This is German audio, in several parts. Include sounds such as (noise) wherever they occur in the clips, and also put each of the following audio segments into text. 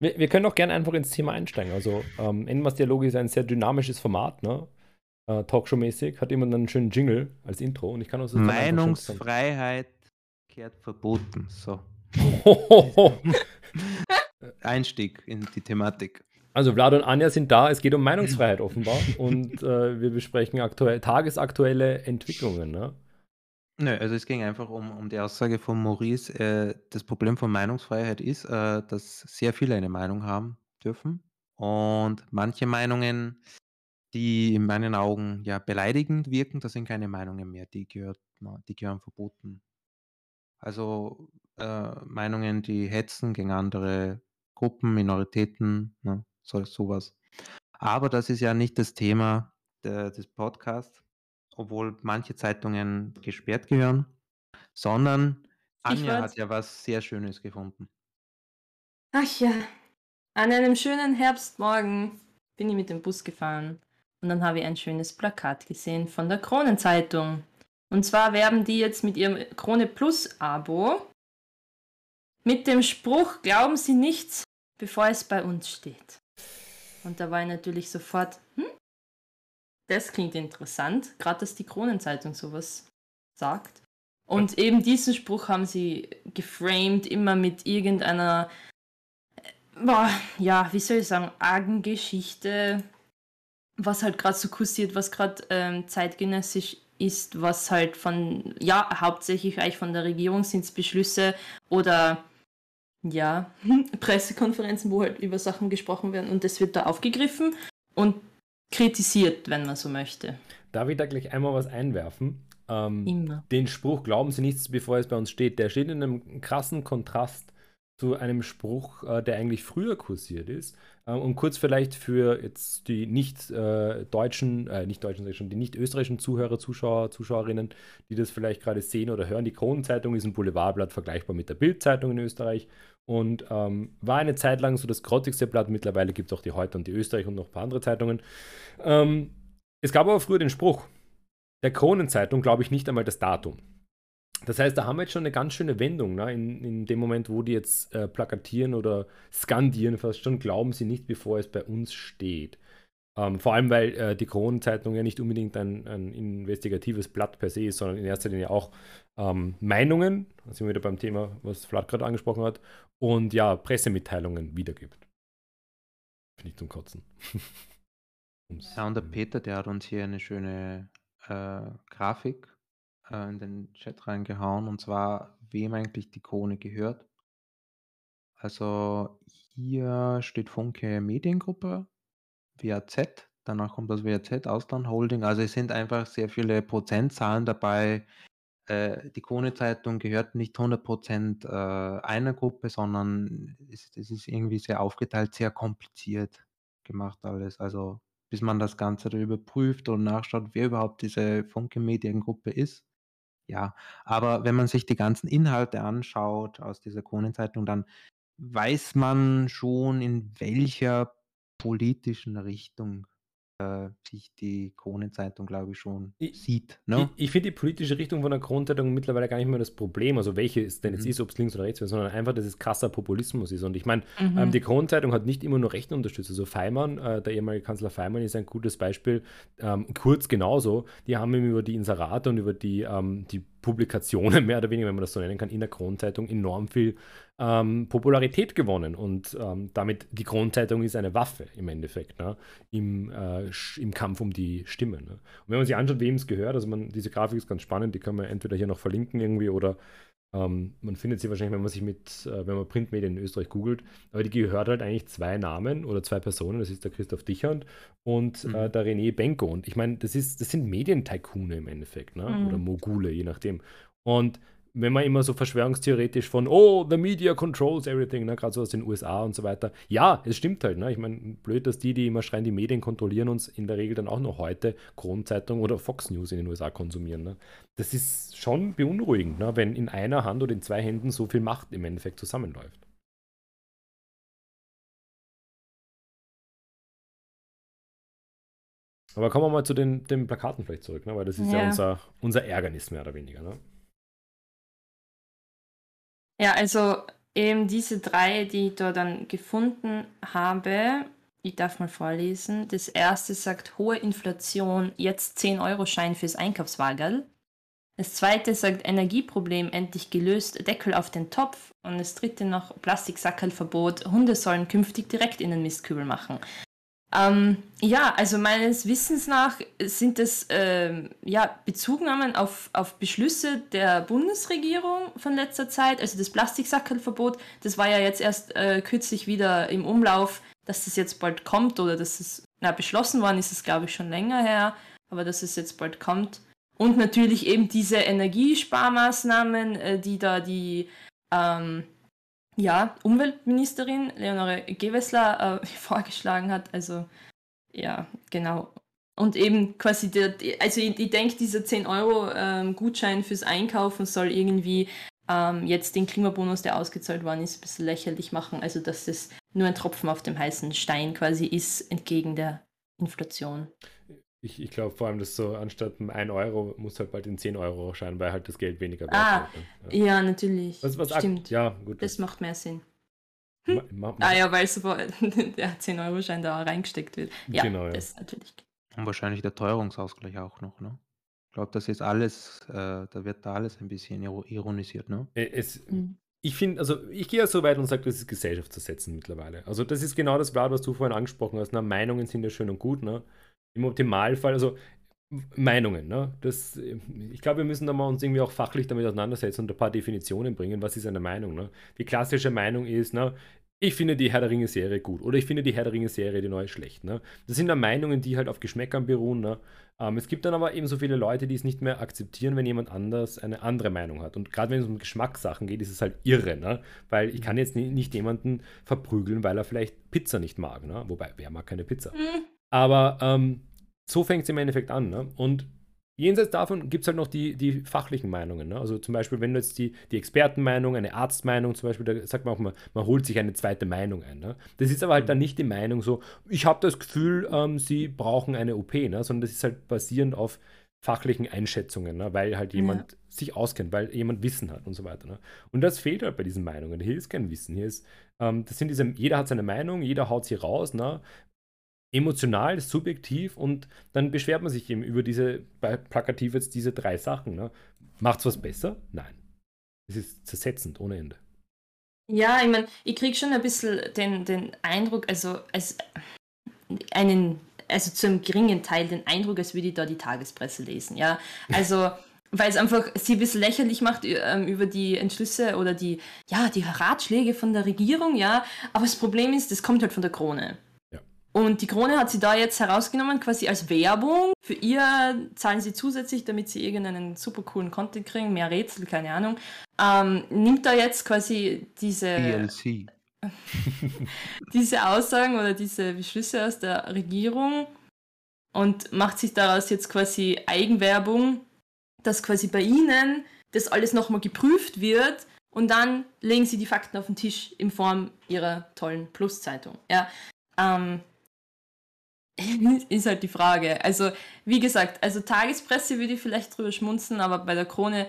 Wir, wir können auch gerne einfach ins Thema einsteigen. Also, ähm, Endmas Dialog ist ein sehr dynamisches Format, ne? Äh, Talkshow-mäßig, hat immer einen schönen Jingle als Intro und ich kann uns das Meinungsfreiheit kehrt verboten. So. (laughs) Einstieg in die Thematik. Also Vlad und Anja sind da, es geht um Meinungsfreiheit offenbar und äh, wir besprechen aktuell, tagesaktuelle Entwicklungen. Ne? Nö, also es ging einfach um, um die Aussage von Maurice. Äh, das Problem von Meinungsfreiheit ist, äh, dass sehr viele eine Meinung haben dürfen und manche Meinungen, die in meinen Augen ja beleidigend wirken, das sind keine Meinungen mehr, die, gehört, die gehören verboten. Also äh, Meinungen, die hetzen gegen andere Gruppen, Minoritäten, ne, so, sowas. Aber das ist ja nicht das Thema de, des Podcasts, obwohl manche Zeitungen gesperrt gehören, sondern Anja hat ja was sehr Schönes gefunden. Ach ja, an einem schönen Herbstmorgen bin ich mit dem Bus gefahren und dann habe ich ein schönes Plakat gesehen von der Kronenzeitung. Und zwar werben die jetzt mit ihrem Krone Plus Abo mit dem Spruch, glauben Sie nichts, bevor es bei uns steht. Und da war ich natürlich sofort, hm, das klingt interessant, gerade dass die Kronenzeitung sowas sagt. Und eben diesen Spruch haben sie geframed, immer mit irgendeiner, boah, ja, wie soll ich sagen, argen Geschichte, was halt gerade so kursiert, was gerade ähm, zeitgenössisch ist, was halt von, ja, hauptsächlich eigentlich von der Regierung sind es Beschlüsse oder ja, (laughs) Pressekonferenzen, wo halt über Sachen gesprochen werden und das wird da aufgegriffen und kritisiert, wenn man so möchte. Darf ich da gleich einmal was einwerfen? Ähm, Immer. Den Spruch, glauben Sie nichts, bevor es bei uns steht, der steht in einem krassen Kontrast zu einem Spruch, äh, der eigentlich früher kursiert ist. Äh, und kurz vielleicht für jetzt die nicht äh, deutschen, äh, nicht deutschen, schon, die nicht österreichischen Zuhörer, Zuschauer, Zuschauerinnen, die das vielleicht gerade sehen oder hören. Die Kronenzeitung ist ein Boulevardblatt vergleichbar mit der Bildzeitung in Österreich und ähm, war eine Zeit lang so das grottigste Blatt. Mittlerweile gibt es auch die Heute und die Österreich und noch ein paar andere Zeitungen. Ähm, es gab aber früher den Spruch, der Kronenzeitung glaube ich nicht einmal das Datum. Das heißt, da haben wir jetzt schon eine ganz schöne Wendung, ne? in, in dem Moment, wo die jetzt äh, plakatieren oder skandieren, fast schon, glauben sie nicht, bevor es bei uns steht. Ähm, vor allem, weil äh, die Kronenzeitung ja nicht unbedingt ein, ein, investigatives Blatt per se ist, sondern in erster Linie auch ähm, Meinungen, da sind wir wieder beim Thema, was Vlad gerade angesprochen hat, und ja, Pressemitteilungen wiedergibt. Finde ich zum Kotzen. (laughs) ja, und der Peter, der hat uns hier eine schöne äh, Grafik äh, in den Chat reingehauen, und zwar, wem eigentlich die Krone gehört. Also hier steht Funke Mediengruppe, WAZ, danach kommt das WAZ Ausland Holding. Also es sind einfach sehr viele Prozentzahlen dabei. Äh, die Krone-Zeitung gehört nicht 100% äh, einer Gruppe, sondern es, es ist irgendwie sehr aufgeteilt, sehr kompliziert gemacht alles. Also bis man das Ganze überprüft und nachschaut, wer überhaupt diese Funke Mediengruppe ist. Ja, aber wenn man sich die ganzen Inhalte anschaut aus dieser Kronenzeitung, dann weiß man schon, in welcher politischen Richtung äh, sich die Kronenzeitung, glaube ich, schon ich, sieht. Ne? Ich, ich finde die politische Richtung von der Kronenzeitung mittlerweile gar nicht mehr das Problem, also welche es denn jetzt mhm. ist, ob es links oder rechts wird, sondern einfach, dass es krasser Populismus ist. Und ich meine, mhm. ähm, die Kronenzeitung hat nicht immer nur Rechten unterstützt. Also Feimann, äh, der ehemalige Kanzler Feimann, ist ein gutes Beispiel. Ähm, Kurz genauso. Die haben ihm über die Inserate und über die, ähm, die Publikationen, (laughs) mehr oder weniger, wenn man das so nennen kann, in der Kronzeitung enorm viel ähm, Popularität gewonnen. Und ähm, damit, die Kronzeitung ist eine Waffe im Endeffekt, ne? Im, äh, im Kampf um die Stimme. Ne? Und wenn man sich anschaut, wem es gehört, also man, diese Grafik ist ganz spannend, die können wir entweder hier noch verlinken irgendwie oder ähm, man findet sie wahrscheinlich, wenn man sich mit, äh, wenn man Printmedien in Österreich googelt, aber die gehört halt eigentlich zwei Namen oder zwei Personen. Das ist der Christoph Dichand und mhm. äh, der René Benko. Und ich meine, das, das sind Medientycoone im Endeffekt, ne? Mhm. oder Mogule, je nachdem. Und wenn man immer so verschwörungstheoretisch von, oh, the media controls everything, ne, gerade so aus den USA und so weiter. Ja, es stimmt halt. Ne? Ich meine, blöd, dass die, die immer schreien, die Medien kontrollieren uns, in der Regel dann auch noch heute Kronzeitung oder Fox News in den USA konsumieren. Ne? Das ist schon beunruhigend, ne? wenn in einer Hand oder in zwei Händen so viel Macht im Endeffekt zusammenläuft. Aber kommen wir mal zu den, den Plakaten vielleicht zurück, ne? weil das ist ja, ja unser, unser Ärgernis mehr oder weniger. Ne? Ja, also eben diese drei, die ich da dann gefunden habe, ich darf mal vorlesen. Das erste sagt hohe Inflation, jetzt 10-Euro-Schein fürs Einkaufswagen. Das zweite sagt Energieproblem endlich gelöst, Deckel auf den Topf. Und das dritte noch Plastiksackerlverbot, Hunde sollen künftig direkt in den Mistkübel machen. Ähm, ja, also meines Wissens nach sind es ähm, ja, Bezugnahmen auf, auf Beschlüsse der Bundesregierung von letzter Zeit. Also das Plastiksackerlverbot, das war ja jetzt erst äh, kürzlich wieder im Umlauf, dass das jetzt bald kommt oder dass es, na, beschlossen worden ist es, glaube ich, schon länger her, aber dass es jetzt bald kommt. Und natürlich eben diese Energiesparmaßnahmen, äh, die da die ähm, ja, Umweltministerin Leonore Gewessler äh, (laughs) vorgeschlagen hat. Also ja, genau. Und eben quasi, der, also ich, ich denke, dieser 10-Euro-Gutschein ähm, fürs Einkaufen soll irgendwie ähm, jetzt den Klimabonus, der ausgezahlt worden ist, ein bisschen lächerlich machen. Also dass es nur ein Tropfen auf dem heißen Stein quasi ist, entgegen der Inflation. Ich, ich glaube vor allem, dass so anstatt 1 Euro muss halt bald in 10 Euro erscheinen, weil halt das Geld weniger wert ah, wird. Ja. ja, natürlich. Was, was Stimmt. Ja, gut. Das macht mehr Sinn. Hm? Ma, ma, ah ja, weil so (laughs) der 10-Euro-Schein da reingesteckt wird. Ja, genau, ja. das natürlich. Und wahrscheinlich der Teuerungsausgleich auch noch, ne? Ich glaube, das ist alles, äh, da wird da alles ein bisschen ironisiert, ne? Äh, es, mhm. Ich finde, also ich gehe ja so weit und sage, das ist gesellschaftsersetzend mittlerweile. Also das ist genau das Blatt, was du vorhin angesprochen hast. Na, Meinungen sind ja schön und gut, ne? Im Optimalfall, also Meinungen, ne? Das, ich glaube, wir müssen da mal uns irgendwie auch fachlich damit auseinandersetzen und ein paar Definitionen bringen. Was ist eine Meinung? Ne? Die klassische Meinung ist, ne, ich finde die Herr der Ringe-Serie gut oder ich finde die Herr der Ringe-Serie, die neue, schlecht. Ne? Das sind dann Meinungen, die halt auf Geschmäckern beruhen. Ne? Ähm, es gibt dann aber eben so viele Leute, die es nicht mehr akzeptieren, wenn jemand anders eine andere Meinung hat. Und gerade wenn es um Geschmackssachen geht, ist es halt irre, ne? weil ich kann jetzt nicht jemanden verprügeln, weil er vielleicht Pizza nicht mag. Ne? Wobei, wer mag keine Pizza? Mhm. Aber ähm, so fängt es im Endeffekt an. Ne? Und jenseits davon gibt es halt noch die, die fachlichen Meinungen. Ne? Also zum Beispiel, wenn du jetzt die, die Expertenmeinung, eine Arztmeinung zum Beispiel, da sagt man auch mal, man holt sich eine zweite Meinung ein. Ne? Das ist aber halt dann nicht die Meinung so, ich habe das Gefühl, ähm, sie brauchen eine OP, ne? sondern das ist halt basierend auf fachlichen Einschätzungen, ne? weil halt jemand ja. sich auskennt, weil jemand Wissen hat und so weiter. Ne? Und das fehlt halt bei diesen Meinungen. Hier ist kein Wissen. Hier ist, ähm, das sind diese, jeder hat seine Meinung, jeder haut sie raus, ne? Emotional, subjektiv und dann beschwert man sich eben über diese, plakativ jetzt diese drei Sachen. Ne? Macht es was besser? Nein. Es ist zersetzend ohne Ende. Ja, ich meine, ich kriege schon ein bisschen den, den Eindruck, also als einen, also zu einem geringen Teil den Eindruck, als würde ich da die Tagespresse lesen, ja. Also, (laughs) weil es einfach sie ein bisschen lächerlich macht ähm, über die Entschlüsse oder die, ja, die Ratschläge von der Regierung, ja. Aber das Problem ist, das kommt halt von der Krone. Und die Krone hat sie da jetzt herausgenommen, quasi als Werbung. Für ihr zahlen sie zusätzlich, damit sie irgendeinen super coolen Content kriegen, mehr Rätsel, keine Ahnung. Ähm, nimmt da jetzt quasi diese. DLC. (laughs) diese Aussagen oder diese Beschlüsse aus der Regierung und macht sich daraus jetzt quasi Eigenwerbung, dass quasi bei ihnen das alles nochmal geprüft wird und dann legen sie die Fakten auf den Tisch in Form ihrer tollen Pluszeitung. Ja, ähm, (laughs) ist halt die Frage. Also, wie gesagt, also Tagespresse würde ich vielleicht drüber schmunzeln, aber bei der Krone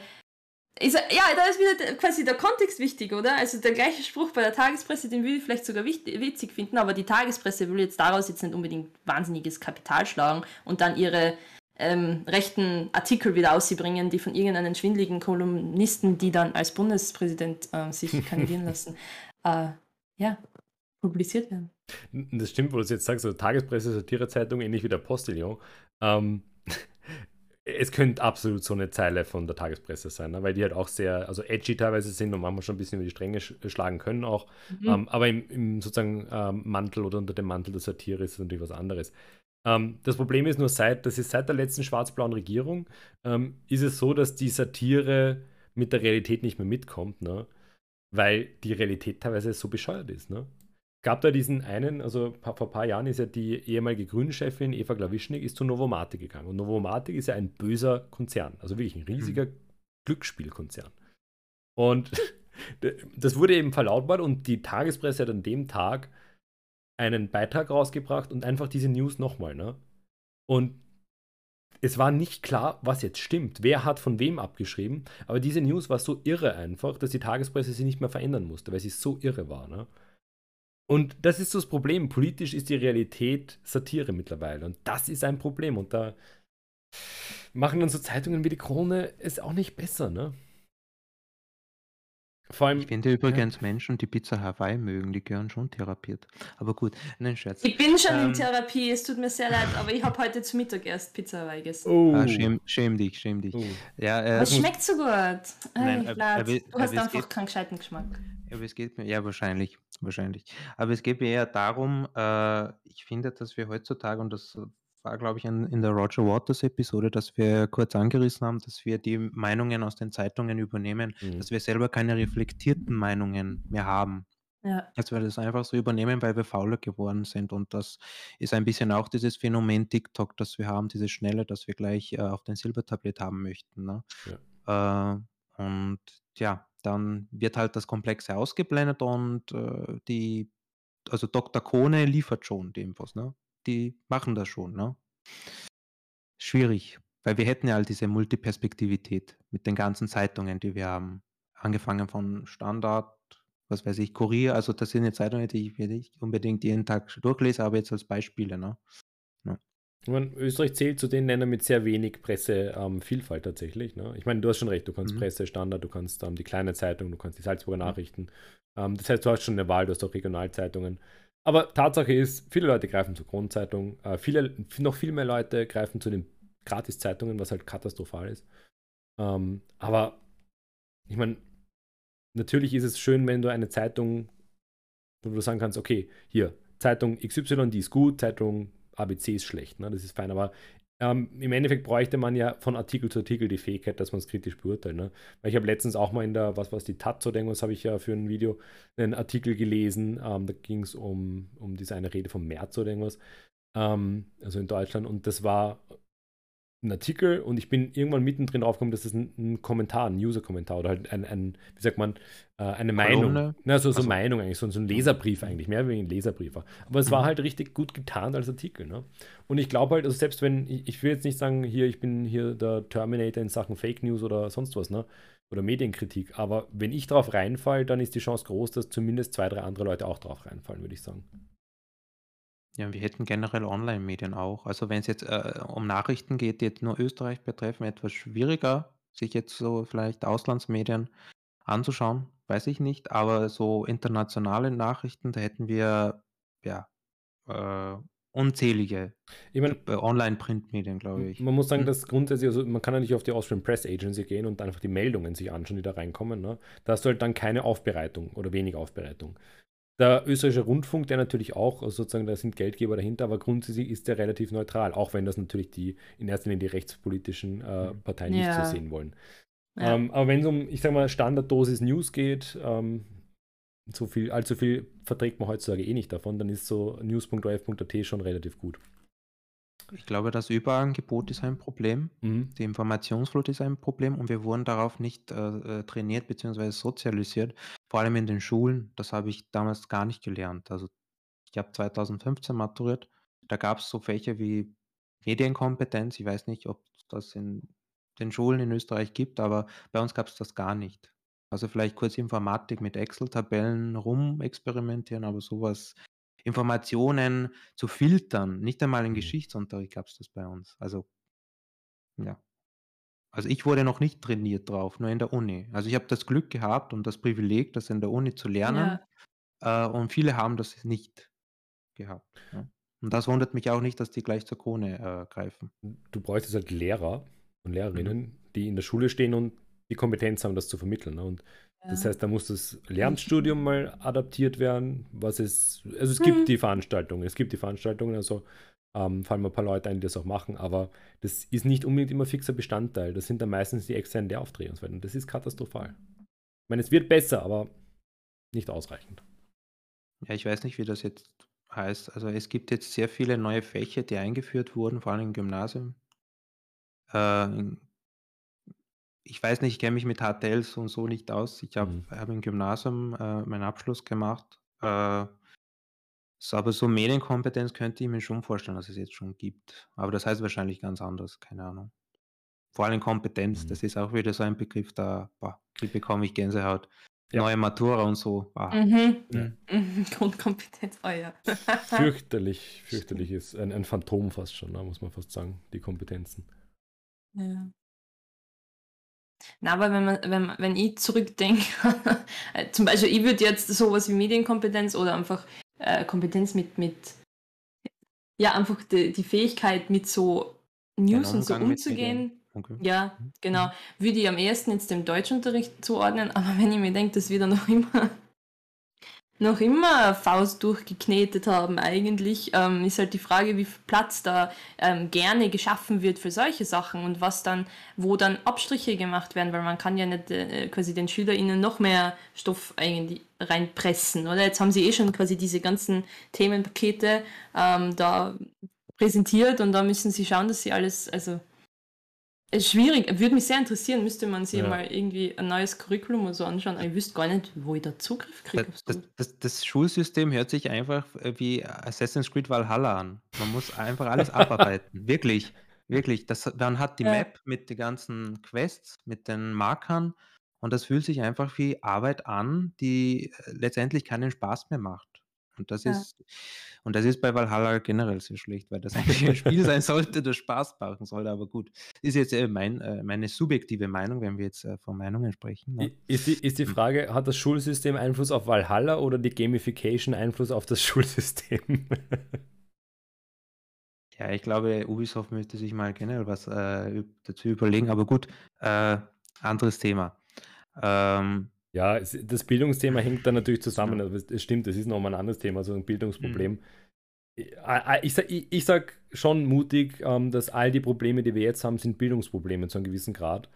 ist, ja, da ist wieder quasi der Kontext wichtig, oder? Also der gleiche Spruch bei der Tagespresse, den würde ich vielleicht sogar witzig finden, aber die Tagespresse will jetzt daraus jetzt nicht unbedingt wahnsinniges Kapital schlagen und dann ihre ähm, rechten Artikel wieder ausbringen, die von irgendeinen schwindligen Kolumnisten, die dann als Bundespräsident äh, sich (laughs) kandidieren lassen, äh, ja, publiziert werden. Das stimmt, wo du es jetzt sagst, so Tagespresse, Satirezeitung, ähnlich wie der Postillon. Ähm, (laughs) es könnte absolut so eine Zeile von der Tagespresse sein, ne? weil die halt auch sehr, also edgy teilweise sind und manchmal schon ein bisschen über die Stränge sch schlagen können auch. Mhm. Ähm, aber im, im sozusagen ähm, Mantel oder unter dem Mantel der Satire ist es natürlich was anderes. Ähm, das Problem ist nur, seit, das ist seit der letzten schwarz-blauen Regierung, ähm, ist es so, dass die Satire mit der Realität nicht mehr mitkommt, ne? weil die Realität teilweise so bescheuert ist. Ne? Gab da diesen einen, also vor ein paar Jahren ist ja die ehemalige Grünchefin Eva Glawischnik ist zu Novomatic gegangen. Und Novomatic ist ja ein böser Konzern, also wirklich ein riesiger mhm. Glücksspielkonzern. Und (laughs) das wurde eben verlautbart und die Tagespresse hat an dem Tag einen Beitrag rausgebracht und einfach diese News nochmal, ne? Und es war nicht klar, was jetzt stimmt. Wer hat von wem abgeschrieben? Aber diese News war so irre einfach, dass die Tagespresse sie nicht mehr verändern musste, weil sie so irre war. Ne? Und das ist so das Problem. Politisch ist die Realität Satire mittlerweile. Und das ist ein Problem. Und da machen dann so Zeitungen wie die Krone es auch nicht besser. Ne? Vor allem, Ich finde übrigens ja. Menschen, die Pizza Hawaii mögen, die gehören schon therapiert. Aber gut, nein, Scherz. Ich bin schon ähm, in Therapie, es tut mir sehr leid, aber ich habe heute zu Mittag erst Pizza Hawaii gegessen. Oh. Ah, schäm, schäm, dich, schäm dich. Oh. Ja, äh, es schmeckt so gut. Nein, Ey, aber, aber, du hast einfach keinen gescheiten Geschmack. Aber es geht mir, ja, wahrscheinlich, wahrscheinlich. Aber es geht mir eher darum, äh, ich finde, dass wir heutzutage, und das war, glaube ich, in, in der Roger Waters Episode, dass wir kurz angerissen haben, dass wir die Meinungen aus den Zeitungen übernehmen, mhm. dass wir selber keine reflektierten Meinungen mehr haben. Ja. Dass wir das einfach so übernehmen, weil wir fauler geworden sind. Und das ist ein bisschen auch dieses Phänomen TikTok, das wir haben, dieses Schnelle, das wir gleich äh, auf den Silbertablett haben möchten. Ne? Ja. Äh, und ja, dann wird halt das Komplexe ausgeblendet und äh, die, also Dr. Kone liefert schon die Infos, ne? die machen das schon. Ne? Schwierig, weil wir hätten ja all diese Multiperspektivität mit den ganzen Zeitungen, die wir haben. Angefangen von Standard, was weiß ich, Kurier, also das sind jetzt Zeitungen, die ich nicht unbedingt jeden Tag durchlese, aber jetzt als Beispiele. Ne? Ich meine, Österreich zählt zu den Ländern mit sehr wenig Pressevielfalt ähm, tatsächlich. Ne? Ich meine, du hast schon recht, du kannst mhm. Presse, Standard, du kannst ähm, die kleine Zeitung, du kannst die Salzburger Nachrichten. Ähm, das heißt, du hast schon eine Wahl, du hast auch Regionalzeitungen. Aber Tatsache ist, viele Leute greifen zur Kronzeitung, äh, viele, noch viel mehr Leute greifen zu den Gratiszeitungen, was halt katastrophal ist. Ähm, aber ich meine, natürlich ist es schön, wenn du eine Zeitung, wo du sagen kannst, okay, hier, Zeitung XY, die ist gut, Zeitung ABC ist schlecht, ne? das ist fein, aber ähm, Im Endeffekt bräuchte man ja von Artikel zu Artikel die Fähigkeit, dass man es kritisch beurteilt. Ne? Weil ich habe letztens auch mal in der, was war es, die Taz oder irgendwas, habe ich ja für ein Video einen Artikel gelesen. Ähm, da ging es um, um diese eine Rede vom März oder irgendwas. Ähm, also in Deutschland. Und das war einen Artikel und ich bin irgendwann mittendrin draufgekommen, dass das ein, ein Kommentar, ein User-Kommentar oder halt ein, ein, wie sagt man, äh, eine Meinung. Na, so, so also, Meinung eigentlich, so, so ein Leserbrief eigentlich, mehr wie ein Leserbrief war. Aber es mhm. war halt richtig gut getan als Artikel. Ne? Und ich glaube halt, also selbst wenn, ich, ich, will jetzt nicht sagen, hier, ich bin hier der Terminator in Sachen Fake News oder sonst was, ne? Oder Medienkritik, aber wenn ich drauf reinfall, dann ist die Chance groß, dass zumindest zwei, drei andere Leute auch drauf reinfallen, würde ich sagen. Ja, wir hätten generell Online-Medien auch. Also wenn es jetzt äh, um Nachrichten geht, die jetzt nur Österreich betreffen, etwas schwieriger, sich jetzt so vielleicht Auslandsmedien anzuschauen, weiß ich nicht. Aber so internationale Nachrichten, da hätten wir ja äh, unzählige Ich meine, äh, Online-Printmedien, glaube ich. man muss sagen, Hm? dass grundsätzlich, also man kann ja nicht auf die Austrian Press Agency gehen und einfach die Meldungen sich anschauen, die da reinkommen. Ne? Da hast du halt dann keine Aufbereitung oder wenig Aufbereitung. Der österreichische Rundfunk, der natürlich auch, also sozusagen, da sind Geldgeber dahinter, aber grundsätzlich ist der relativ neutral, auch wenn das natürlich die in erster Linie die rechtspolitischen äh, mhm. Parteien ja. nicht so sehen wollen. Ja. Ähm, aber wenn es um, ich sag mal, Standarddosis News geht, ähm, so viel, allzu viel verträgt man heutzutage eh nicht davon, dann ist so news.of.at schon relativ gut. Ich glaube, das Überangebot ist ein Problem. Mhm. Die Informationsflut ist ein Problem und wir wurden darauf nicht äh, äh trainiert bzw. sozialisiert, vor allem in den Schulen. Das habe ich damals gar nicht gelernt. Also ich habe 2015 maturiert. Da gab es so Fächer wie Medienkompetenz. Ich weiß nicht, ob es das in den Schulen in Österreich gibt, aber bei uns gab es das gar nicht. Also vielleicht kurz Informatik mit Excel-Tabellen rumexperimentieren, aber sowas Informationen zu filtern. Nicht einmal im mhm. Geschichtsunterricht gab es das bei uns. Also, ja. Also ich wurde noch nicht trainiert drauf, nur in der Uni. Also ich habe das Glück gehabt und das Privileg, das in der Uni zu lernen. Ja. Äh, und viele haben das nicht gehabt. Ja. Und das wundert mich auch nicht, dass die gleich zur Krone äh, greifen. Du bräuchtest halt Lehrer und Lehrerinnen, mhm. die in der Schule stehen und die Kompetenz haben, das zu vermitteln. Ne? Und das heißt, da muss das Lernstudium mal adaptiert werden, was es, also es gibt mhm. die Veranstaltungen, es gibt die Veranstaltungen, also ähm, fallen mir ein paar Leute ein, die das auch machen, aber das ist nicht unbedingt immer fixer Bestandteil. Das sind dann meistens die externen Lehraufträge und so weiter. Und das ist katastrophal. Ich meine, es wird besser, aber nicht ausreichend. Ja, ich weiß nicht, wie das jetzt heißt. Also es gibt jetzt sehr viele neue Fächer, die eingeführt wurden, vor allem im Gymnasium. Äh, in ich weiß nicht, ich kenne mich mit HTLs und so nicht aus. Ich habe Mhm. habe im Gymnasium, äh, meinen Abschluss gemacht. Äh So, aber so Medienkompetenz könnte ich mir schon vorstellen, dass es jetzt schon gibt. Aber das heißt wahrscheinlich ganz anders, keine Ahnung. Vor allem Kompetenz, Mhm. das ist auch wieder so ein Begriff, da boah, bekomme ich Gänsehaut. Ja. Neue Matura und so. Ah. Mhm. Ja. Mhm. (laughs) Grundkompetenz, oh ja. (laughs) Fürchterlich, fürchterlich ist ein, ein Phantom fast schon, ne, muss man fast sagen, die Kompetenzen. Ja. Na, aber wenn, man, wenn, wenn ich zurückdenke, (laughs) äh, zum Beispiel, ich würde jetzt sowas wie Medienkompetenz oder einfach äh, Kompetenz mit, mit, ja, einfach die, die Fähigkeit, mit so News und so umzugehen. Okay. Ja, genau. Würde ich am ehesten jetzt dem Deutschunterricht zuordnen, (laughs) aber wenn ich mir denke, dass wir da noch immer noch immer Faust durchgeknetet haben eigentlich, ähm, ist halt die Frage, wie viel Platz da ähm, gerne geschaffen wird für solche Sachen und was dann, wo dann Abstriche gemacht werden, weil man kann ja nicht äh, quasi den SchülerInnen noch mehr Stoff eigentlich reinpressen, oder? Jetzt haben sie eh schon quasi diese ganzen Themenpakete ähm, da präsentiert und da müssen sie schauen, dass sie alles, also schwierig, würde mich sehr interessieren, müsste man sich Ja. mal irgendwie ein neues Curriculum oder so anschauen. Ich wüsste gar nicht, wo ich da Zugriff kriege. Das, das, das, das Schulsystem hört sich einfach äh, wie Assassin's Creed Valhalla an. Man muss einfach alles abarbeiten. (laughs) Wirklich, wirklich. Das, man hat die Ja. Map mit den ganzen Quests, mit den Markern und das fühlt sich einfach wie Arbeit an, die äh, letztendlich keinen Spaß mehr macht. Und das Ja. ist und das ist bei Valhalla generell sehr schlecht, weil das (laughs) eigentlich ein Spiel sein sollte, das Spaß machen sollte. Aber gut, ist jetzt äh, mein, äh, meine subjektive Meinung, wenn wir jetzt äh, von Meinungen sprechen. Ne? Ist die, ist die Hm. Frage, hat das Schulsystem Einfluss auf Valhalla oder die Gamification Einfluss auf das (laughs) Schulsystem? Ja, ich glaube, Ubisoft müsste sich mal generell was äh, dazu überlegen, aber gut, äh, anderes Thema. Ähm, Ja, es, das Bildungsthema hängt da natürlich zusammen. Aber es, es stimmt, das ist nochmal ein anderes Thema, so ein Bildungsproblem. Mhm. Ich, äh, ich, sag- ich, ich sag schon mutig, ähm, dass all die Probleme, die wir jetzt haben, sind Bildungsprobleme zu einem gewissen Grad.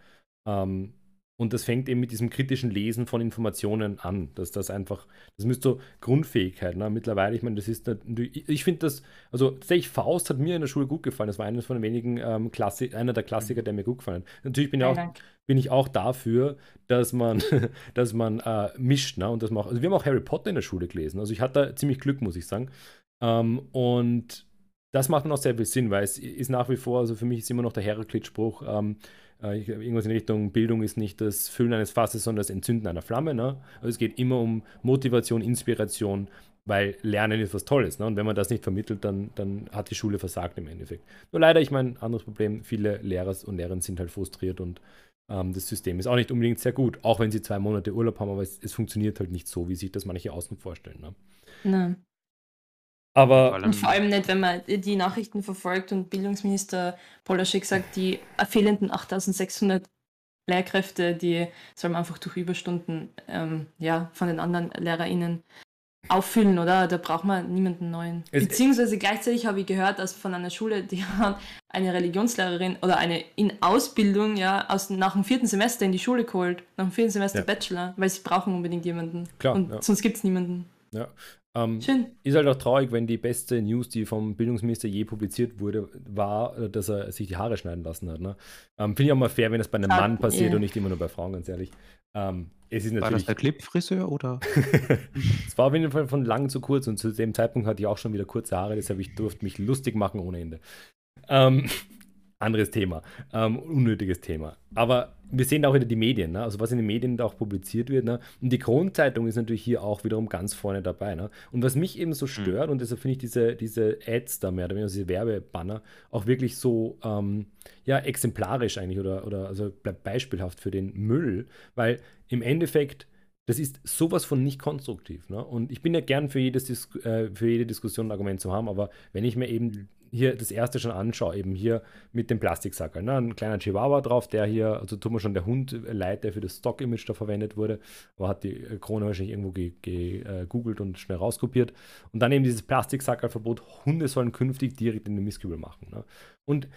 Ähm, und das fängt eben mit diesem kritischen Lesen von Informationen an. Dass das einfach, das müsste so Grundfähigkeit. Ne? Mittlerweile, ich meine, das ist natürlich, ich, finde das, also tatsächlich Faust hat mir in der Schule gut gefallen. Das war eines von den wenigen ähm, Klassi einer der Klassiker, der mir gut gefallen hat. Natürlich bin ich auch Dank. bin ich auch dafür, dass man, (laughs) dass man äh, mischt. Ne? Und dass man auch, also wir haben auch Harry Potter in der Schule gelesen. Also ich hatte da ziemlich Glück, muss ich sagen. Ähm, und das macht dann auch sehr viel Sinn, weil es ist nach wie vor, also für mich ist immer noch der Heraklit-Spruch, ähm, äh, ich- irgendwas in Richtung Bildung ist nicht das Füllen eines Fasses, sondern das Entzünden einer Flamme. Ne? Also es geht immer um Motivation, Inspiration, weil Lernen ist was Tolles. Ne? Und wenn man das nicht vermittelt, dann, dann hat die Schule versagt im Endeffekt. Nur leider, ich meine, anderes Problem, viele Lehrer und Lehrerinnen sind halt frustriert und ähm, das System ist auch nicht unbedingt sehr gut, auch wenn sie zwei Monate Urlaub haben, aber es, es funktioniert halt nicht so, wie sich das manche außen vorstellen. Ne? Aber allem, Und vor allem nicht, wenn man die Nachrichten verfolgt und Bildungsminister Polaschek sagt, die fehlenden 8600 Lehrkräfte, die soll man einfach durch Überstunden ähm, ja, von den anderen LehrerInnen auffüllen, oder? Da braucht man niemanden neuen. Es- Beziehungsweise gleichzeitig habe ich gehört, dass von einer Schule, die (laughs) hat eine Religionslehrerin oder eine in Ausbildung, ja, aus, nach dem vierten Semester in die Schule geholt, nach dem vierten Semester Ja. Bachelor, weil sie brauchen unbedingt jemanden. Klar, Und ja. sonst gibt es niemanden. ja, ähm, Schön. ist halt auch traurig, wenn die beste News, die vom Bildungsminister je publiziert wurde, war, äh, dass er sich die Haare schneiden lassen hat. Ne? Ähm, Finde ich auch mal fair, wenn das bei einem Ah, Mann passiert ja. und nicht immer nur bei Frauen, ganz ehrlich. Ähm, es ist war das natürlich. der Clipfriseur oder? (laughs) Es war auf jeden Fall von lang zu kurz und zu dem Zeitpunkt hatte ich auch schon wieder kurze Haare, deshalb ich durfte mich lustig machen ohne Ende. Ähm, anderes Thema, ähm, unnötiges Thema. Aber wir sehen auch wieder die Medien, ne? also was in den Medien da auch publiziert wird. Ne? Und die Kronzeitung ist natürlich hier auch wiederum ganz vorne dabei. Ne? Und was mich eben so stört, und deshalb finde ich diese, diese Ads da mehr oder weniger, diese Werbebanner, auch wirklich so ähm, ja, exemplarisch eigentlich oder, oder also be- beispielhaft für den Müll, weil im Endeffekt das ist sowas von nicht konstruktiv. Ne? Und ich bin ja gern für, jedes Dis äh, für jede Diskussion ein Argument zu haben, aber wenn ich mir eben hier das erste schon anschaue, eben hier mit dem Plastiksackerl, ne? ein kleiner Chihuahua drauf, der hier, also tut mir schon der Hund leid, der für das Stock-Image da verwendet wurde, aber hat die äh, Krone wahrscheinlich irgendwo gegoogelt und schnell rauskopiert. Und dann eben dieses Plastiksackerlverbot, Hunde sollen künftig direkt in den Mistkübel machen. Ne? Und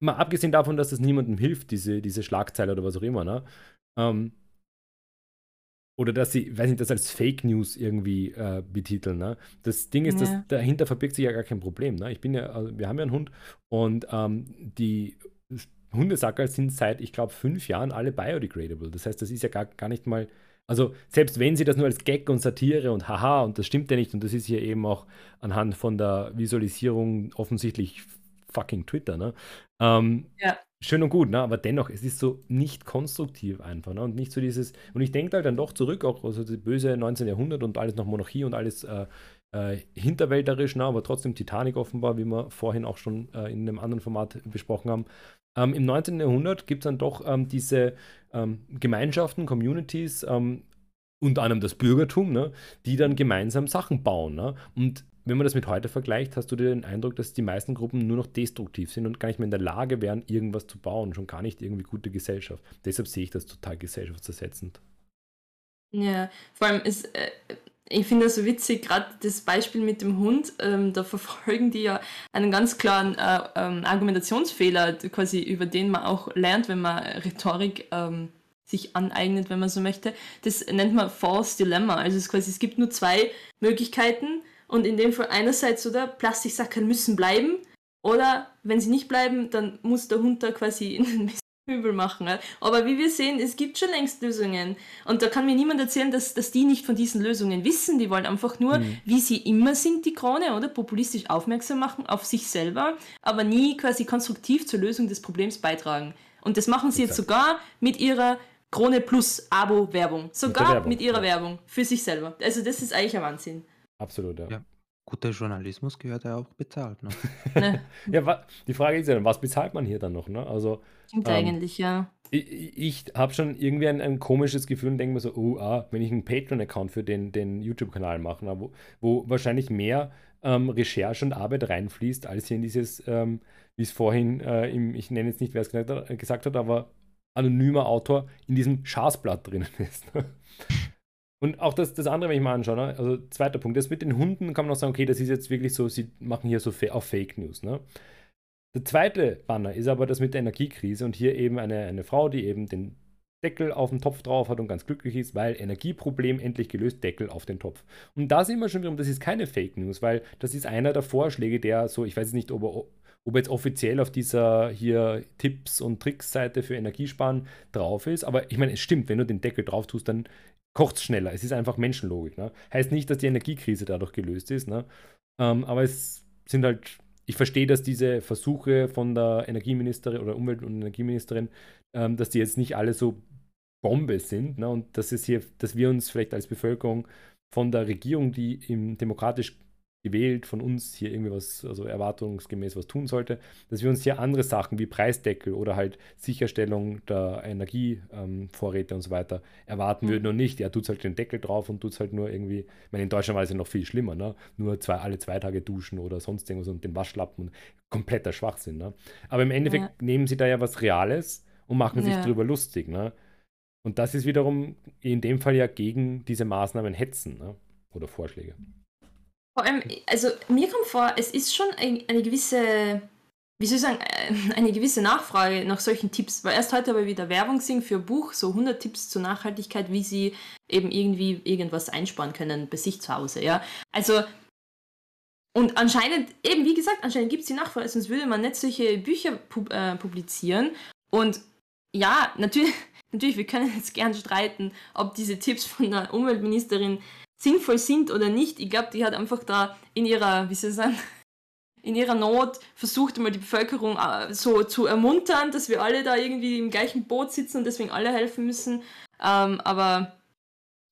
mal abgesehen davon, dass das niemandem hilft, diese, diese Schlagzeile oder was auch immer, ne? Ähm, oder dass sie, weiß nicht, das als Fake News irgendwie äh, betiteln. Ne? Das Ding ist, dass Ja. dahinter verbirgt sich ja gar kein Problem. Ne? Ich bin ja, also wir haben ja einen Hund und ähm, die Hundesackerl sind seit, ich glaube, fünf Jahren alle biodegradable. Das heißt, das ist ja gar, gar nicht mal Also selbst wenn sie das nur als Gag und Satire und haha und das stimmt ja nicht und das ist hier eben auch anhand von der Visualisierung offensichtlich fucking Twitter, ne? Ähm, ja. Schön und gut, ne? aber dennoch, es ist so nicht konstruktiv einfach. Ne? Und nicht so dieses, und ich denke halt dann doch zurück, auch also das böse 19. Jahrhundert und alles noch Monarchie und alles äh, äh, hinterwäldlerisch, ne? aber trotzdem Titanic offenbar, wie wir vorhin auch schon äh, in einem anderen Format besprochen haben. Ähm, Im 19. Jahrhundert gibt es dann doch ähm, diese ähm, Gemeinschaften, Communities, ähm, unter anderem das Bürgertum, ne? die dann gemeinsam Sachen bauen. Ne? Und wenn man das mit heute vergleicht, hast du dir den Eindruck, dass die meisten Gruppen nur noch destruktiv sind und gar nicht mehr in der Lage wären, irgendwas zu bauen, schon gar nicht irgendwie gute Gesellschaft. Deshalb sehe ich das total gesellschaftsersetzend. Ja, vor allem ist, äh, ich finde das so witzig, gerade das Beispiel mit dem Hund, ähm, da verfolgen die ja einen ganz klaren äh, ähm, Argumentationsfehler, quasi über den man auch lernt, wenn man Rhetorik ähm, sich aneignet, wenn man so möchte. Das nennt man False Dilemma. Also es, quasi, es gibt nur zwei Möglichkeiten und in dem Fall einerseits, oder Plastiksackerl müssen bleiben. Oder wenn sie nicht bleiben, dann muss der Hund da quasi in den Übel machen. Aber wie wir sehen, es gibt schon längst Lösungen. Und da kann mir niemand erzählen, dass, dass die nicht von diesen Lösungen wissen. Die wollen einfach nur, mhm. wie sie immer sind, die Krone, oder populistisch aufmerksam machen auf sich selber, aber nie quasi konstruktiv zur Lösung des Problems beitragen. Und das machen sie jetzt sogar mit ihrer Krone Plus Abo-Werbung. Sogar mit, mit ihrer ja. Werbung für sich selber. Also das ist eigentlich ein Wahnsinn. Absolut, ja. ja. Guter Journalismus gehört ja auch bezahlt. Ne? (laughs) ja, die Frage ist ja dann, was bezahlt man hier dann noch? Ne? Also, Stimmt ähm, eigentlich, ja. Ich, ich habe schon irgendwie ein, ein, komisches Gefühl und denke mir so, oh, ah, wenn ich einen Patreon-Account für den, den YouTube-Kanal mache, wo, wo wahrscheinlich mehr ähm, Recherche und Arbeit reinfließt, als hier in dieses, ähm, wie es vorhin, äh, im, ich nenne jetzt nicht, wer es gesagt, gesagt hat, aber anonymer Autor in diesem Schafsblatt drinnen ist. Und auch das, das andere, wenn ich mal anschaue, ne? also zweiter Punkt, das mit den Hunden kann man auch sagen, okay, das ist jetzt wirklich so, sie machen hier so auf Fake News. Ne? Der zweite Banner ist aber das mit der Energiekrise und hier eben eine, eine Frau, die eben den Deckel auf dem Topf drauf hat und ganz glücklich ist, weil Energieproblem endlich gelöst, Deckel auf den Topf. Und da sind wir schon wiederum, das ist keine Fake News, weil das ist einer der Vorschläge, der so, ich weiß nicht, ob er, ob er jetzt offiziell auf dieser hier Tipps- und Tricks-Seite für Energiesparen drauf ist, aber ich meine, es stimmt, wenn du den Deckel drauf tust, dann kocht es schneller. Es ist einfach Menschenlogik. Ne? Heißt nicht, dass die Energiekrise dadurch gelöst ist. Ne? Ähm, aber es sind halt, ich verstehe, dass diese Versuche von der Energieministerin oder Umwelt- und Energieministerin, ähm, dass die jetzt nicht alle so Bombe sind. Ne? Und dass es hier, dass wir uns vielleicht als Bevölkerung von der Regierung, die im demokratisch gewählt von uns hier irgendwie was, also erwartungsgemäß was tun sollte, dass wir uns hier andere Sachen wie Preisdeckel oder halt Sicherstellung der Energievorräte ähm, und so weiter erwarten mhm. würden und nicht. Er tut halt den Deckel drauf und tut es halt nur irgendwie, ich meine, in Deutschland war es ja noch viel schlimmer, ne? Nur zwei, alle zwei Tage duschen oder sonst irgendwas und den Waschlappen kompletter Schwachsinn, ne? Aber im Endeffekt ja. nehmen sie da ja was Reales und machen sich ja. drüber lustig, ne? Und das ist wiederum in dem Fall ja gegen diese Maßnahmen hetzen, ne? Oder Vorschläge. Vor allem, also mir kommt vor, es ist schon ein, eine gewisse, wie soll ich sagen, äh, eine gewisse Nachfrage nach solchen Tipps. Weil erst heute aber wieder Werbung singen für ein Buch, so 100 Tipps zur Nachhaltigkeit, wie sie eben irgendwie irgendwas einsparen können bei sich zu Hause, ja. Also, und anscheinend, eben wie gesagt, anscheinend gibt es die Nachfrage, sonst würde man nicht solche Bücher pub äh, publizieren. Und ja, natürlich, (laughs) natürlich, wir können jetzt gern streiten, ob diese Tipps von der Umweltministerin sinnvoll sind oder nicht. Ich glaube, die hat einfach da in ihrer, wie soll ich sagen, (laughs) in ihrer Not versucht mal die Bevölkerung äh, so zu ermuntern, dass wir alle da irgendwie im gleichen Boot sitzen und deswegen alle helfen müssen. Ähm, aber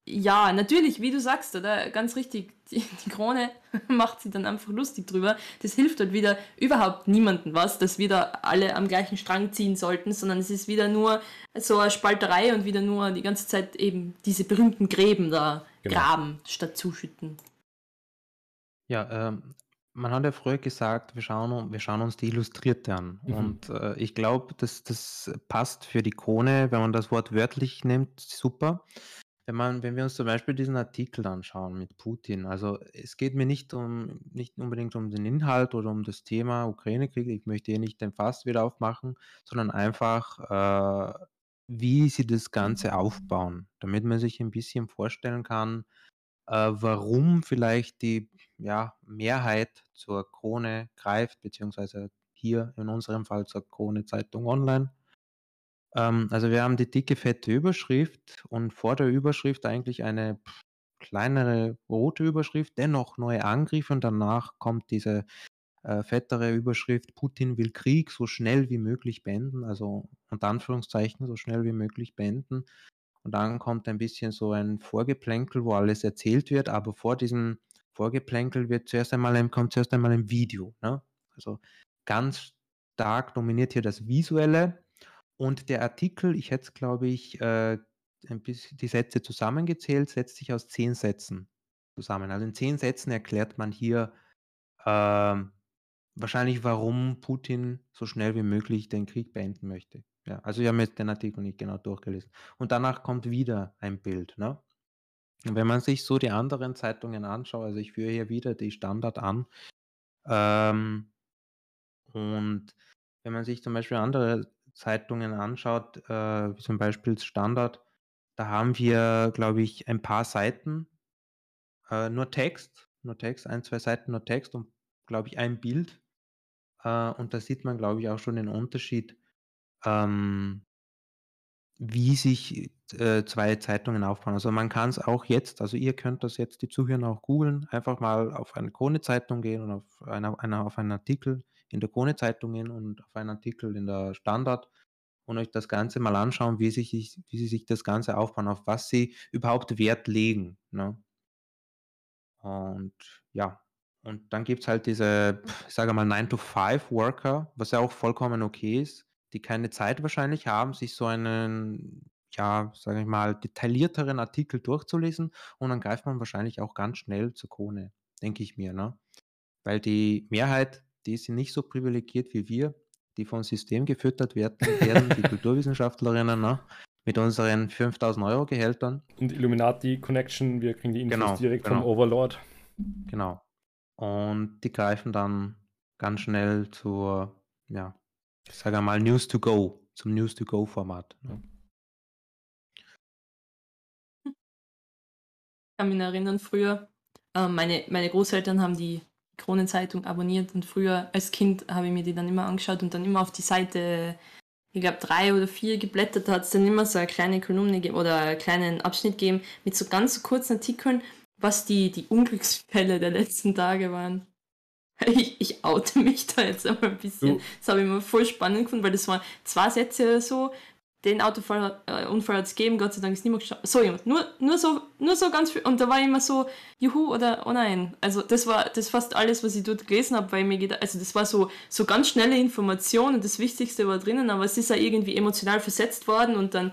ja, natürlich, wie du sagst, oder ganz richtig, die, die, Krone (laughs) macht sie dann einfach lustig drüber. Das hilft halt wieder überhaupt niemandem was, dass wir da alle am gleichen Strang ziehen sollten, sondern es ist wieder nur so eine Spalterei und wieder nur die ganze Zeit eben diese berühmten Gräben da genau. graben statt zuschütten. Ja, ähm, man hat ja früher gesagt, wir schauen, wir schauen uns die Illustrierte an. Mhm. Und äh, ich glaube, das, das passt für die Krone, wenn man das Wort wörtlich nimmt, super. Wenn man, wenn wir uns zum Beispiel diesen Artikel anschauen mit Putin, also es geht mir nicht um, nicht unbedingt um den Inhalt oder um das Thema Ukraine-Krieg, ich möchte hier nicht den Fass wieder aufmachen, sondern einfach, äh, wie sie das Ganze aufbauen, damit man sich ein bisschen vorstellen kann, äh, warum vielleicht die ja, Mehrheit zur Krone greift, beziehungsweise hier in unserem Fall zur Krone Zeitung Online. Ähm, also wir haben die dicke, fette Überschrift und vor der Überschrift eigentlich eine kleinere rote Überschrift, dennoch neue Angriffe und danach kommt diese äh, fettere Überschrift, Putin will Krieg so schnell wie möglich beenden, also unter Anführungszeichen so schnell wie möglich beenden. Und dann kommt ein bisschen so ein Vorgeplänkel, wo alles erzählt wird, aber vor diesem Vorgeplänkel wird zuerst einmal ein, kommt zuerst einmal ein Video. Ne? Also ganz stark dominiert hier das Visuelle und der Artikel, ich hätte es, glaube ich, äh, ein bisschen die Sätze zusammengezählt, setzt sich aus zehn Sätzen zusammen. Also in zehn Sätzen erklärt man hier ähm, wahrscheinlich, warum Putin so schnell wie möglich den Krieg beenden möchte. Ja, also ich habe mir den Artikel nicht genau durchgelesen. Und danach kommt wieder ein Bild. Ne? Und wenn man sich so die anderen Zeitungen anschaut, also ich führe hier wieder die Standard an, ähm, und wenn man sich zum Beispiel andere Zeitungen anschaut, äh, wie zum Beispiel Standard, da haben wir, glaube ich, ein paar Seiten, äh, nur Text, nur Text, ein, zwei Seiten nur Text und, glaube ich, ein Bild. Äh, und da sieht man, glaube ich, auch schon den Unterschied, ähm, wie sich äh, zwei Zeitungen aufbauen. Also man kann es auch jetzt, also ihr könnt das jetzt, die Zuhörer auch googeln, einfach mal auf eine Krone-Zeitung gehen und auf, eine, eine, auf einen Artikel in der Krone-Zeitung gehen und auf einen Artikel in der Standard und euch das Ganze mal anschauen, wie, sich, wie sie sich das Ganze aufbauen, auf was sie überhaupt Wert legen. Ne? Und ja, und dann gibt es halt diese, ich sage mal, 9-to-5-Worker, was ja auch vollkommen okay ist, die keine Zeit wahrscheinlich haben, sich so einen, ja, sage ich mal, detaillierteren Artikel durchzulesen und dann greift man wahrscheinlich auch ganz schnell zur Krone, denke ich mir, ne? Weil die Mehrheit, die sind nicht so privilegiert wie wir, die vom System gefüttert werden, werden die (laughs) Kulturwissenschaftlerinnen, ne? mit unseren 5000 Euro Gehältern. Und Illuminati Connection, wir kriegen die Infos Genau, direkt genau. vom Overlord. Genau. Und die greifen dann ganz schnell zur, ja, ich sage mal News to Go, zum News to Go Format. Ne? Ich kann mich erinnern, früher, äh, meine, meine Großeltern haben die Kronenzeitung abonniert und früher als Kind habe ich mir die dann immer angeschaut und dann immer auf die Seite, ich glaube drei oder vier geblättert, da hat es dann immer so eine kleine Kolumne oder einen kleinen Abschnitt gegeben mit so ganz kurzen Artikeln, was die, die Unglücksfälle der letzten Tage waren. (laughs) Ich, ich oute mich da jetzt einmal ein bisschen. Du- Das habe ich immer voll spannend gefunden, weil das waren zwei Sätze oder so. Den Autounfall äh, hat es gegeben, Gott sei Dank ist niemand gestorben. So jemand. Nur, nur, so, nur so ganz viel. Und da war immer so, juhu oder oh nein. Also das war das fast alles, was ich dort gelesen habe, weil mir gedacht, also das war so, so ganz schnelle Information und das Wichtigste war drinnen, aber es ist ja irgendwie emotional versetzt worden und dann,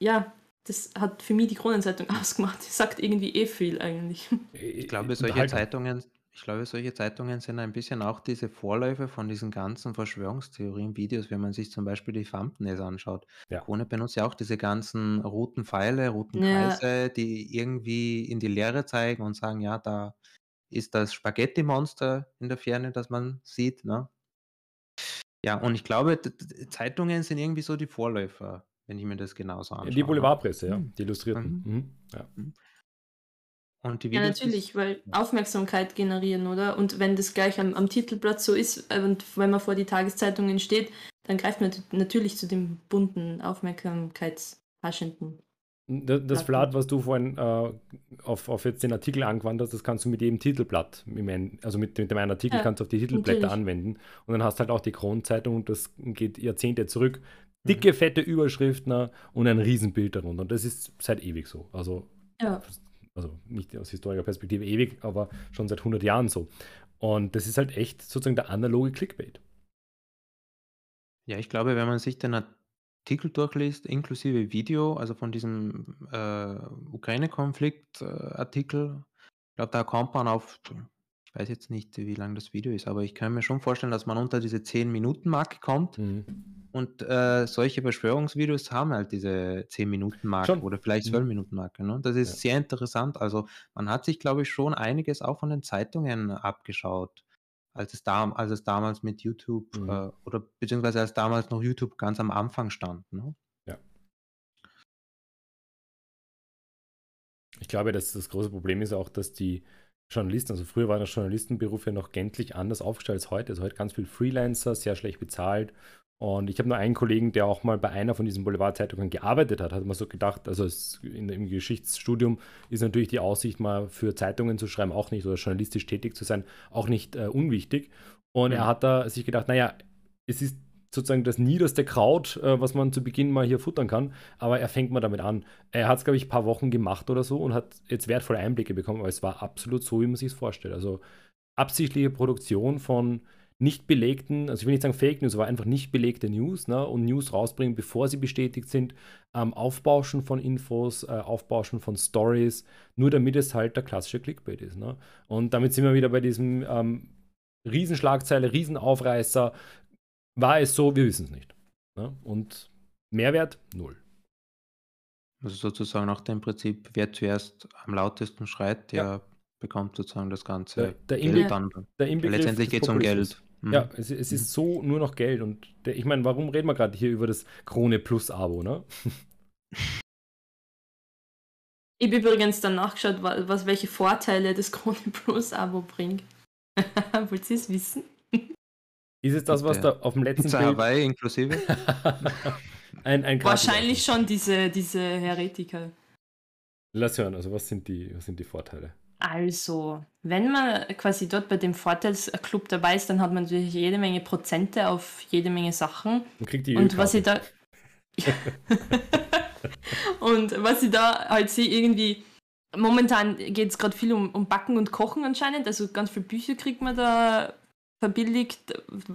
ja, das hat für mich die Kronenzeitung (laughs) ausgemacht. Das sagt irgendwie eh viel eigentlich. Ich glaube, solche. Zeitungen, ich glaube, solche Zeitungen sind ein bisschen auch diese Vorläufer von diesen ganzen Verschwörungstheorien-Videos, wenn man sich zum Beispiel die Thumbnails anschaut. Ja. Krone benutzt ja auch diese ganzen roten Pfeile, roten Ja. Kreise, die irgendwie in die Leere zeigen und sagen, ja, da ist das Spaghetti-Monster in der Ferne, das man sieht. Ne? Ja, und ich glaube, Zeitungen sind irgendwie so die Vorläufer, wenn ich mir das genauso anschaue. Die ne? Boulevardpresse, ja, Mhm. die Illustrierten. Mhm. Mhm. Ja. Und die Ja, Videos, die- natürlich, weil Aufmerksamkeit generieren, oder? Und wenn das gleich am, am Titelblatt so ist äh, und wenn man vor die Tageszeitungen steht, dann greift man natürlich zu dem bunten, aufmerksamkeitshaschenden. Das, das Ja, Blatt, was du vorhin äh, auf, auf jetzt den Artikel angewandt hast, das kannst du mit jedem Titelblatt, also mit, mit dem einen Artikel Ja, kannst du auf die Titelblätter natürlich. anwenden und dann hast du halt auch die Kronenzeitung und das geht Jahrzehnte zurück. Mhm. Dicke, fette Überschriften äh, und ein Riesenbild darunter. Und das ist seit ewig so. Also, Ja. Also nicht aus historischer Perspektive ewig, aber schon seit 100 Jahren so. Und das ist halt echt sozusagen der analoge Clickbait. Ja, ich glaube, wenn man sich den Artikel durchliest, inklusive Video, also von diesem äh, Ukraine-Konflikt-Artikel, ich glaube, da kommt man auf, ich weiß jetzt nicht, wie lang das Video ist, aber ich kann mir schon vorstellen, dass man unter diese 10-Minuten-Marke kommt. Mhm. Und äh, solche Verschwörungsvideos haben halt diese 10-Minuten-Marke Schon. oder vielleicht Mhm. 12-Minuten-Marke. Ne? Das ist Ja. sehr interessant. Also man hat sich, glaube ich, schon einiges auch von den Zeitungen abgeschaut, als es, da, als es damals mit YouTube Mhm. äh, oder beziehungsweise als damals noch YouTube ganz am Anfang stand. Ne? Ich glaube, dass das große Problem ist auch, dass die Journalisten, also früher war der Journalistenberuf ja noch gänzlich anders aufgestellt als heute. Also heute ganz viel Freelancer, sehr schlecht bezahlt Und ich habe nur einen Kollegen, der auch mal bei einer von diesen Boulevardzeitungen gearbeitet hat, hat man so gedacht, also es, in, im Geschichtsstudium ist natürlich die Aussicht, mal für Zeitungen zu schreiben, auch nicht, oder journalistisch tätig zu sein, auch nicht äh, unwichtig. Und mhm. er hat da sich gedacht, naja, es ist sozusagen das niederste Kraut, äh, was man zu Beginn mal hier futtern kann, aber er fängt mal damit an. Er hat es, glaube ich, ein paar Wochen gemacht oder so und hat jetzt wertvolle Einblicke bekommen, aber es war absolut so, wie man sich es vorstellt. Also absichtliche Produktion von nicht belegten, also ich will nicht sagen Fake News, aber einfach nicht belegte News ne, und News rausbringen, bevor sie bestätigt sind, ähm, Aufbauschen von Infos, äh, Aufbauschen von Stories, nur damit es halt der klassische Clickbait ist. Ne? Und damit sind wir wieder bei diesem ähm, Riesenschlagzeile, Riesenaufreißer. War es so? Wir wissen es nicht. Ne? Und Mehrwert? Null. Also sozusagen nach dem Prinzip, wer zuerst am lautesten schreit, der ja. bekommt sozusagen das ganze der, der Geld dann. Der Letztendlich geht es um Geld. Mhm. Ja, es, es, ist so nur noch Geld. Und der, ich meine, warum reden wir gerade hier über das Krone Plus Abo, ne? Ich habe übrigens dann nachgeschaut, was, welche Vorteile das Krone Plus Abo bringt. (laughs) Wollt ihr es wissen? Ist es das, was da auf dem letzten Pizza Bild... Hawaii inklusive? (laughs) ein, ein Wahrscheinlich schon diese, diese Heretiker. Lass hören, also was sind die, was sind die Vorteile? Also, wenn man quasi dort bei dem Vorteilsclub dabei ist, dann hat man natürlich jede Menge Prozente auf jede Menge Sachen. Und kriegt die Und was ich da. (laughs) und was ich da halt sehe, irgendwie. Momentan geht es gerade viel um, um Backen und Kochen anscheinend. Also ganz viele Bücher kriegt man da verbilligt,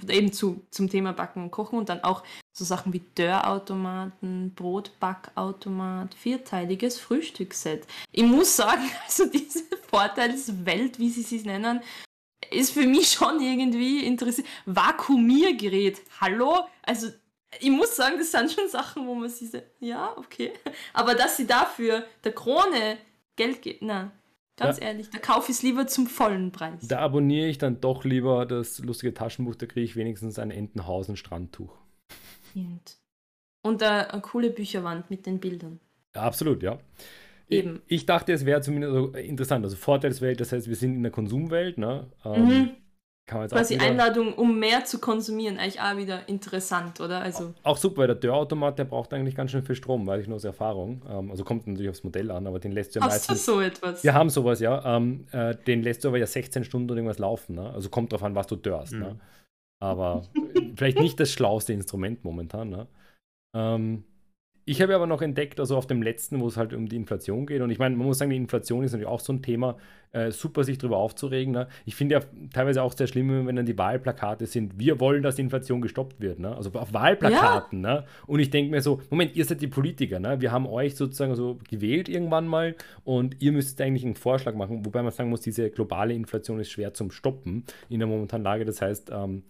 eben zu, zum Thema Backen und Kochen und dann auch so Sachen wie Dörrautomaten, Brotbackautomat, vierteiliges Frühstücksset. Ich muss sagen, (laughs) also diese Vorteilswelt, wie sie sie nennen, ist für mich schon irgendwie interessant. Vakuumiergerät, hallo? Also ich muss sagen, das sind schon Sachen, wo man sich sagt, ja, okay. Aber dass sie dafür der Krone Geld gibt, na, Ganz ja. ehrlich, da kaufe ich es lieber zum vollen Preis. Da abonniere ich dann doch lieber das lustige Taschenbuch, da kriege ich wenigstens ein Entenhausen-Strandtuch. Und, und eine, eine coole Bücherwand mit den Bildern. Ja, absolut, ja. Eben. Ich, ich dachte, es wäre zumindest interessant. Also Vorteilswelt, das heißt, wir sind in der Konsumwelt, ne? Ähm, mhm. Kann man jetzt Quasi Einladung, um mehr zu konsumieren, eigentlich auch wieder interessant, oder? Also auch super, weil der Dörrautomat, der braucht eigentlich ganz schön viel Strom, weiß ich nur aus Erfahrung. Ähm, also kommt natürlich aufs Modell an, aber den lässt du ja meistens... Hast du so etwas? Wir haben sowas, ja. Ähm, äh, den lässt du aber ja 16 Stunden oder irgendwas laufen, ne? Also kommt drauf an, was du dörrst, ne? mhm. ne? Aber (laughs) vielleicht nicht das schlauste Instrument momentan, ne? Ähm, ich habe aber noch entdeckt, also auf dem letzten, wo es halt um die Inflation geht. Und ich meine, man muss sagen, die Inflation ist natürlich auch so ein Thema, äh, super sich darüber aufzuregen. Ne? Ich finde ja teilweise auch sehr schlimm, wenn dann die Wahlplakate sind, wir wollen, dass die Inflation gestoppt wird. Ne? Also auf Wahlplakaten. Ja. Ne? Und ich denke mir so, Moment, ihr seid die Politiker. Ne? Wir haben euch sozusagen so gewählt irgendwann mal und ihr müsst eigentlich einen Vorschlag machen. Wobei man sagen muss, diese globale Inflation ist schwer zum Stoppen in der momentanen Lage. Das heißt, ähm,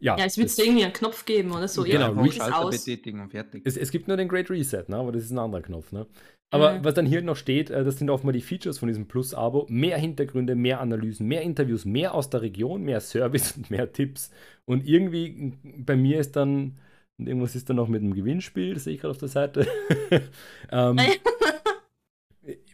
ja, ja, es wird irgendwie einen Knopf geben oder so. Genau, ja, Schalter betätigen und fertig. Es, es, gibt nur den Great Reset, ne? aber das ist ein anderer Knopf. Ne? Aber mhm. was dann hier noch steht, äh, das sind auch mal die Features von diesem Plus-Abo. Mehr Hintergründe, mehr Analysen, mehr Interviews, mehr aus der Region, mehr Service (laughs) und mehr Tipps. Und irgendwie bei mir ist dann, irgendwas ist dann noch mit einem Gewinnspiel, das sehe ich gerade auf der Seite. (laughs) ähm, (laughs)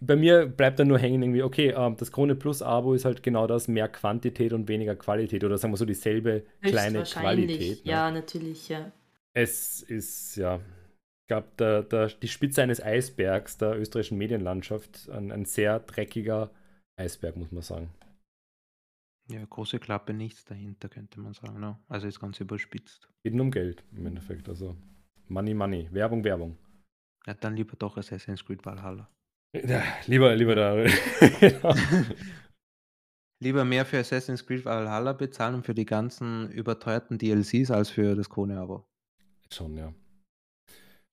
bei mir bleibt dann nur hängen irgendwie, okay, ähm, das Krone Plus Abo ist halt genau das, mehr Quantität und weniger Qualität oder sagen wir so dieselbe kleine Qualität. Ne? Ja, natürlich, ja. Es ist, ja, ich glaube, die Spitze eines Eisbergs der österreichischen Medienlandschaft, ein, ein sehr dreckiger Eisberg, muss man sagen. Ja, große Klappe, nichts dahinter, könnte man sagen. Ne? Also ist ganz überspitzt. Geht nur um Geld im Endeffekt. Also Money, Money, Werbung, Werbung. Ja, dann lieber doch Assassin's Creed Valhalla. Ja, lieber, lieber da. (laughs) Lieber mehr für Assassin's Creed Valhalla bezahlen und für die ganzen überteuerten DLCs als für das Krone-Abo. Schon, ja.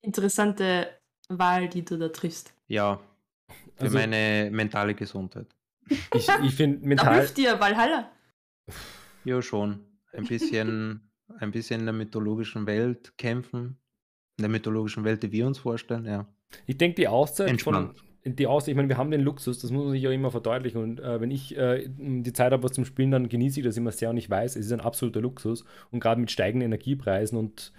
Interessante Wahl, die du da triffst. Ja, für also, meine mentale Gesundheit. Ich, ich finde mental. Da hilft dir Valhalla. Ja, schon. Ein bisschen, ein bisschen in der mythologischen Welt kämpfen. In der mythologischen Welt, die wir uns vorstellen, ja. Ich denke, die Auszeit Entspannt. von, die Aussicht, ich meine, wir haben den Luxus, das muss man sich ja immer verdeutlichen. Und äh, wenn ich äh, die Zeit habe, was zum Spielen, dann genieße ich das immer sehr und ich weiß, es ist ein absoluter Luxus. Und gerade mit steigenden Energiepreisen und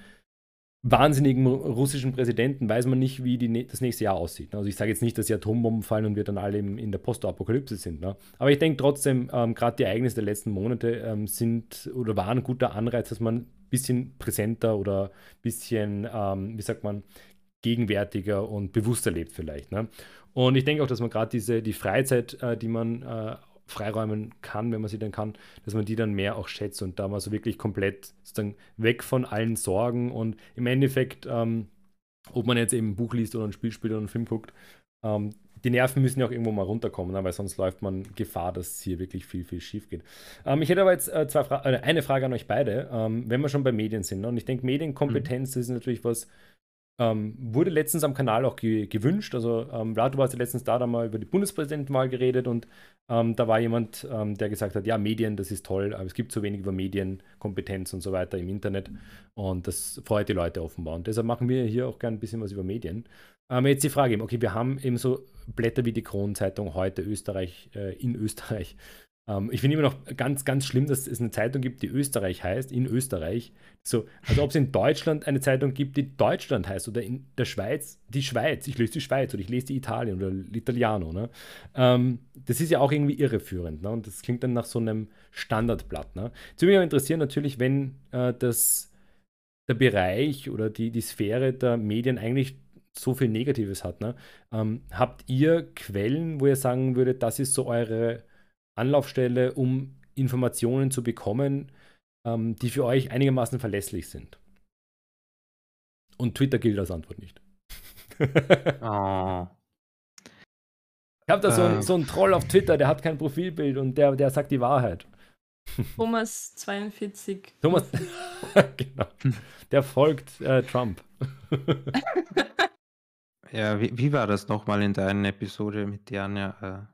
wahnsinnigen russischen Präsidenten weiß man nicht, wie die, das nächste Jahr aussieht. Also ich sage jetzt nicht, dass die Atombomben fallen und wir dann alle in der Postapokalypse sind. Ne? Aber ich denke trotzdem, ähm, gerade die Ereignisse der letzten Monate ähm, sind oder waren ein guter Anreiz, dass man bisschen präsenter oder ein bisschen, ähm, wie sagt man, gegenwärtiger und bewusster lebt vielleicht. Ne? Und ich denke auch, dass man gerade diese, die Freizeit, äh, die man äh, freiräumen kann, wenn man sie dann kann, dass man die dann mehr auch schätzt und da mal so wirklich komplett sozusagen weg von allen Sorgen und im Endeffekt, ähm, ob man jetzt eben ein Buch liest oder ein Spiel spielt oder einen Film guckt, ähm, die Nerven müssen ja auch irgendwo mal runterkommen, ne? weil sonst läuft man Gefahr, dass hier wirklich viel, viel schief geht. Ähm, ich hätte aber jetzt äh, Fra äh, eine Frage an euch beide, ähm, wenn wir schon bei Medien sind. Ne? Und ich denke, Medienkompetenz mhm. ist natürlich was, ähm, wurde letztens am Kanal auch ge gewünscht. Also, ähm, du warst ja letztens da, da mal über die Bundespräsidentenwahl geredet und ähm, da war jemand, ähm, der gesagt hat: Ja, Medien, das ist toll, aber es gibt zu wenig über Medienkompetenz und so weiter im Internet und das freut die Leute offenbar. Und deshalb machen wir hier auch gerne ein bisschen was über Medien. Ähm, jetzt die Frage: Okay, wir haben eben so Blätter wie die Kronenzeitung heute Österreich, äh, in Österreich ähm, ich finde immer noch ganz, ganz schlimm, dass es eine Zeitung gibt, die Österreich heißt, in Österreich. So, also ob es in Deutschland eine Zeitung gibt, die Deutschland heißt oder in der Schweiz die Schweiz. Ich lese die Schweiz oder ich lese die Italien oder l'Italiano. Ne? Ähm, das ist ja auch irgendwie irreführend. Ne? Und das klingt dann nach so einem Standardblatt. Ne? Mich aber interessieren, natürlich, wenn äh, das, der Bereich oder die, die Sphäre der Medien eigentlich so viel Negatives hat. Ne? Ähm, habt ihr Quellen, wo ihr sagen würdet, das ist so eure Anlaufstelle, um Informationen zu bekommen, ähm, die für euch einigermaßen verlässlich sind. Und Twitter gilt als Antwort nicht. oh. (laughs) Ich habe da so, äh. so einen Troll auf Twitter, der hat kein Profilbild und der, der sagt die Wahrheit. (laughs) Thomas 42. Thomas, (laughs) genau. Der folgt äh, Trump. ja, wie, wie war das nochmal in deiner Episode mit Janja?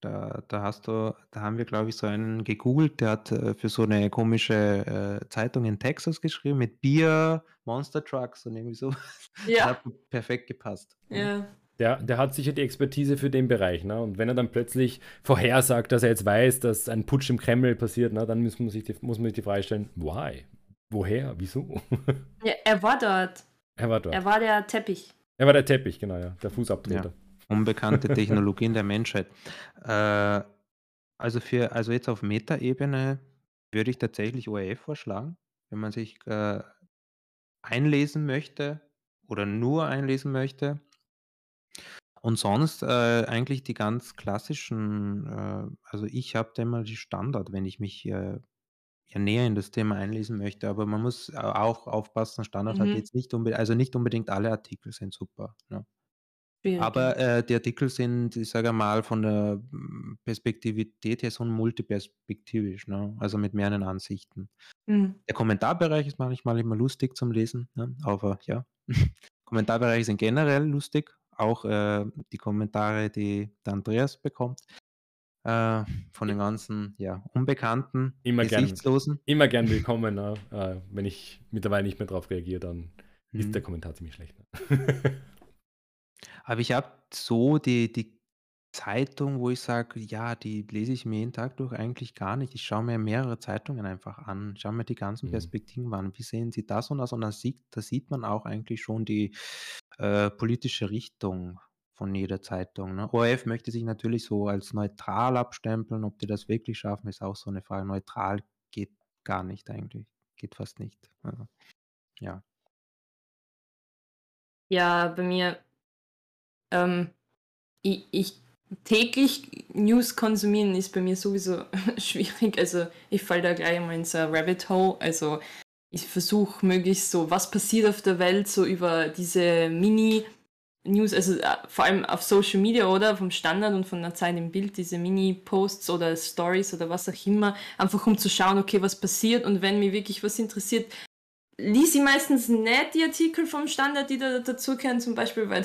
Da, da hast du, da haben wir, glaube ich, so einen gegoogelt, der hat äh, für so eine komische äh, Zeitung in Texas geschrieben mit Bier, Monster Trucks und irgendwie so. (laughs) Ja. hat perfekt gepasst. Ja. Der, der hat sicher die Expertise für den Bereich. Ne? Und wenn er dann plötzlich vorhersagt, dass er jetzt weiß, dass ein Putsch im Kreml passiert, ne, dann muss man, sich die, muss man sich die Frage stellen, why? Woher? Wieso? Ja, er war dort. Er war dort. Er war der Teppich. Er war der Teppich, genau, ja. Der Fußabtreter. Ja. Unbekannte (laughs) Technologien der Menschheit. Äh, also für also jetzt auf Metaebene würde ich tatsächlich ORF vorschlagen, wenn man sich, äh, einlesen möchte oder nur einlesen möchte. Und sonst, äh, eigentlich die ganz klassischen, äh also ich habe da immer die Standard, wenn ich mich, äh, ja näher in das Thema einlesen möchte, aber man muss auch aufpassen, Standard hat mhm. jetzt nicht unbedingt, also nicht unbedingt alle Artikel sind super, ne? Schwierig, Aber äh, die Artikel sind, ich sage mal, von der hm, Perspektivität her so multiperspektivisch, ne? also mit mehreren Ansichten. Mhm. Der Kommentarbereich ist manchmal immer lustig zum Lesen, ne? aber ja, (laughs) Kommentarbereiche sind generell lustig, auch äh, die Kommentare, die der Andreas bekommt. Äh, von den ganzen ja, Unbekannten, immer Gesichtslosen. Gern, immer gern willkommen. Ne? Äh, wenn ich mittlerweile nicht mehr darauf reagiere, dann mhm. ist der Kommentar ziemlich schlecht. Ne? (laughs) Aber ich habe so die die Zeitung, wo ich sage: „Ja, die lese ich mir jeden Tag durch“, eigentlich gar nicht. Ich schaue mir mehrere Zeitungen einfach an, schaue mir die ganzen Mhm. Perspektiven an. Wie sehen sie das und das? Und da sieht da sieht man auch eigentlich schon die, äh, politische Richtung von jeder Zeitung, ne? ORF möchte sich natürlich so als neutral abstempeln. Ob die das wirklich schaffen, ist auch so eine Frage. Neutral geht gar nicht eigentlich, geht fast nicht. Also, ja. Ja, bei mir ähm, ich, ich täglich News konsumieren ist bei mir sowieso (laughs) schwierig. Also ich falle da gleich mal in so ein Rabbit Hole. Also ich versuche möglichst so, was passiert auf der Welt, so über diese Mini-News, also äh, vor allem auf Social Media oder vom Standard und von der Zeit im Bild, diese Mini-Posts oder Stories oder was auch immer, einfach um zu schauen, okay, was passiert und wenn mich wirklich was interessiert, lies ich meistens nicht die Artikel vom Standard, die da dazugehören, zum Beispiel, weil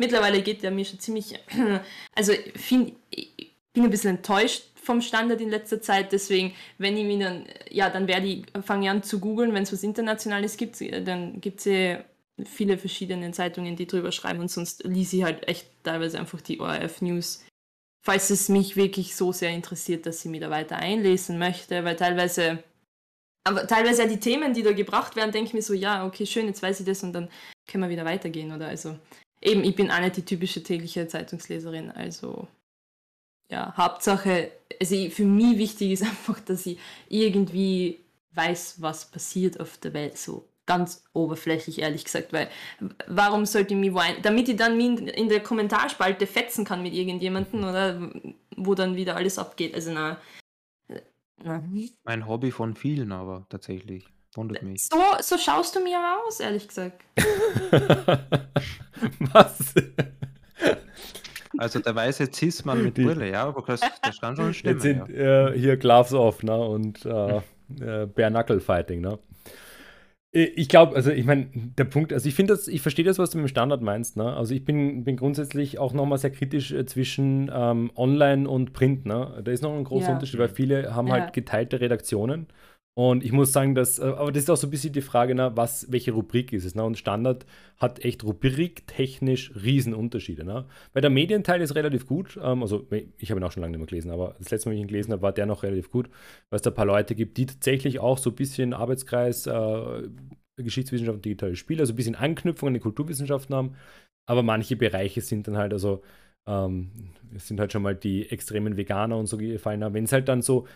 mittlerweile geht der mir schon ziemlich. (clears throat) Also find, ich bin ein bisschen enttäuscht vom Standard in letzter Zeit, deswegen, wenn ich mir dann, ja, dann werde ich, fange ich an zu googeln, wenn es was Internationales gibt, dann gibt es ja viele verschiedene Zeitungen, die drüber schreiben. Und sonst lese ich halt echt teilweise einfach die ORF-News, falls es mich wirklich so sehr interessiert, dass ich mich da weiter einlesen möchte, weil teilweise, aber teilweise die Themen, die da gebracht werden, denke ich mir so, ja, okay, schön, jetzt weiß ich das und dann können wir wieder weitergehen oder also eben, ich bin auch nicht die typische tägliche Zeitungsleserin, also ja, Hauptsache, also für mich wichtig ist (laughs) einfach, dass ich irgendwie weiß, was passiert auf der Welt, so ganz oberflächlich, ehrlich gesagt, weil warum sollte ich mich weinen, damit ich dann in der Kommentarspalte fetzen kann mit irgendjemandem oder wo dann wieder alles abgeht, also na, na. Mein Hobby von vielen aber tatsächlich, wundert mich. So, so schaust du mir aus, ehrlich gesagt. (laughs) was? Also der weiße Cis-Mann mit Brille, ja, aber das, das kann schon stimmen. Jetzt sind ja. äh, hier Gloves off, ne, und äh, äh, Bare-Knuckle-Fighting, ne. Äh, ich glaube, also ich meine, der Punkt, also ich finde das, ich verstehe das, was du mit dem Standard meinst. Ne? Also ich bin, bin grundsätzlich auch nochmal sehr kritisch äh, zwischen ähm, Online und Print. Ne? Da ist noch ein großer ja. Unterschied, weil viele haben ja. halt geteilte Redaktionen und ich muss sagen, dass, äh, aber das ist auch so ein bisschen die Frage, na, was, welche Rubrik ist es? Na? Und Standard hat echt rubriktechnisch Riesenunterschiede. Na? Weil der Medienteil ist relativ gut. Ähm, also, ich habe ihn auch schon lange nicht mehr gelesen, aber das letzte Mal, ich ihn gelesen habe, war der noch relativ gut, weil es da ein paar Leute gibt, die tatsächlich auch so ein bisschen Arbeitskreis, äh, Geschichtswissenschaft und digitale Spiele, also ein bisschen Anknüpfung an die Kulturwissenschaften haben. Aber manche Bereiche sind dann halt, also, ähm, es sind halt schon mal die extremen Veganer und so gefallen. Wenn es halt dann so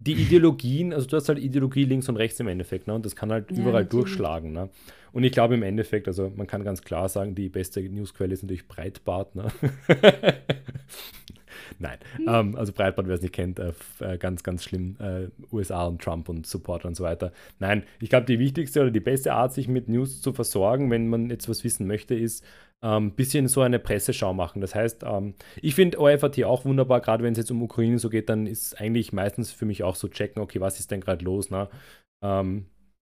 die Ideologien, also du hast halt Ideologie links und rechts im Endeffekt, ne? Und das kann halt ja, überall natürlich. durchschlagen, ne? Und ich glaube im Endeffekt, also man kann ganz klar sagen, die beste Newsquelle ist natürlich Breitbart, ne? (laughs) Nein, mhm. ähm, also Breitbart, wer es nicht kennt, äh, äh, ganz, ganz schlimm, äh, USA und Trump und Supporter und so weiter. Nein, ich glaube, die wichtigste oder die beste Art, sich mit News zu versorgen, wenn man jetzt was wissen möchte, ist, ein ähm, bisschen so eine Presseschau machen. Das heißt, ähm, ich finde OFAT auch wunderbar, gerade wenn es jetzt um Ukraine so geht, dann ist eigentlich meistens für mich auch so checken, okay, was ist denn gerade los? Ne? Ähm,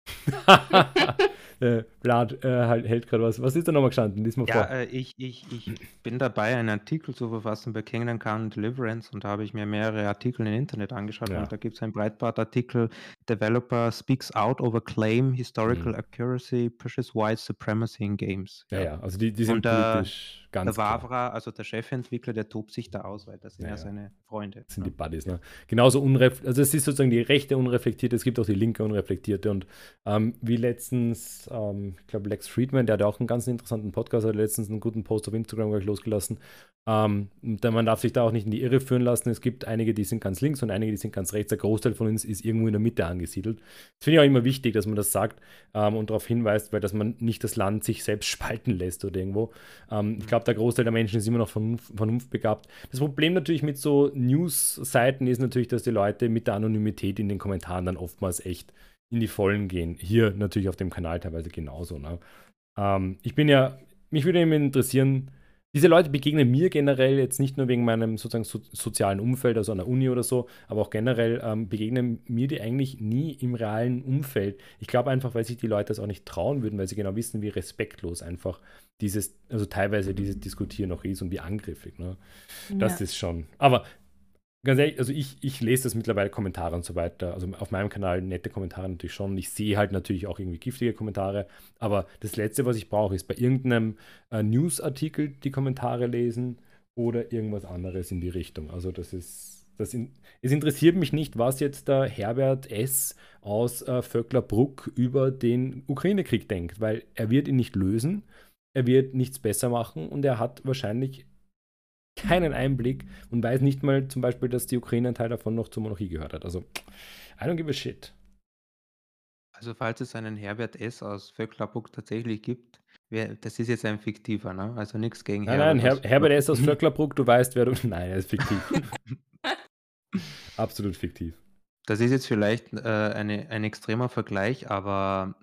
(laughs) (laughs) äh, Vlad äh, halt, hält gerade was. Was ist da nochmal gestanden? Lies mal ja, vor. Äh, ich, ich, ich bin dabei, einen Artikel zu verfassen bei Kingdom Come Deliverance und da habe ich mir mehrere Artikel im Internet angeschaut ja. und da gibt es einen Breitbart-Artikel, Developer speaks out over claim, historical mhm. accuracy, pushes white supremacy in games. Ja, ja, also die, die sind und, politisch Ganz der Wavra, also der Chefentwickler, der tobt sich da aus, weil das sind ja, ja seine Freunde. Das sind ja. die Buddies, ne? Genauso unreflektiert, also es ist sozusagen die rechte unreflektierte, es gibt auch die linke unreflektierte und ähm, wie letztens, ähm, ich glaube Lex Friedman, der hat auch einen ganz interessanten Podcast, hat letztens einen guten Post auf Instagram gleich losgelassen. Ähm, man darf sich da auch nicht in die Irre führen lassen. Es gibt einige, die sind ganz links und einige, die sind ganz rechts. Der Großteil von uns ist irgendwo in der Mitte angesiedelt. Das finde ich auch immer wichtig, dass man das sagt ähm, und darauf hinweist, weil dass man nicht das Land sich selbst (laughs) spalten lässt oder irgendwo. Ähm, ich glaube, der Großteil der Menschen ist immer noch vernunf vernunftbegabt. Das Problem natürlich mit so News-Seiten ist natürlich, dass die Leute mit der Anonymität in den Kommentaren dann oftmals echt in die Vollen gehen. Hier natürlich auf dem Kanal teilweise genauso. Ne? Ähm, ich bin ja, mich würde immer interessieren, diese Leute begegnen mir generell jetzt nicht nur wegen meinem sozusagen so, sozialen Umfeld, also an der Uni oder so, aber auch generell ähm, begegnen mir die eigentlich nie im realen Umfeld. Ich glaube einfach, weil sich die Leute das auch nicht trauen würden, weil sie genau wissen, wie respektlos einfach dieses, also teilweise dieses Diskutieren noch ist und wie angriffig. Ne? Das ja. ist schon. Aber ganz ehrlich, also ich, ich lese das mittlerweile Kommentare und so weiter. Also auf meinem Kanal nette Kommentare natürlich schon. Ich sehe halt natürlich auch irgendwie giftige Kommentare. Aber das Letzte, was ich brauche, ist bei irgendeinem äh, Newsartikel die Kommentare lesen oder irgendwas anderes in die Richtung. Also das ist. Das in, es interessiert mich nicht, was jetzt der Herbert S. aus äh, Vöcklerbruck über den Ukraine-Krieg denkt, weil er wird ihn nicht lösen er wird nichts besser machen und er hat wahrscheinlich keinen Einblick und weiß nicht mal zum Beispiel, dass die Ukraine ein Teil davon noch zur Monarchie gehört hat. Also, I don't give a shit. Also, falls es einen Herbert S. aus Vöcklerburg tatsächlich gibt, wer, das ist jetzt ein fiktiver, ne? Also nichts gegen nein, Herbert. Nein, Her Herbert S. aus (laughs) Vöcklerbruck, du weißt, wer du. (laughs) Nein, er ist fiktiv. (laughs) Absolut fiktiv. Das ist jetzt vielleicht äh, eine, ein extremer Vergleich, aber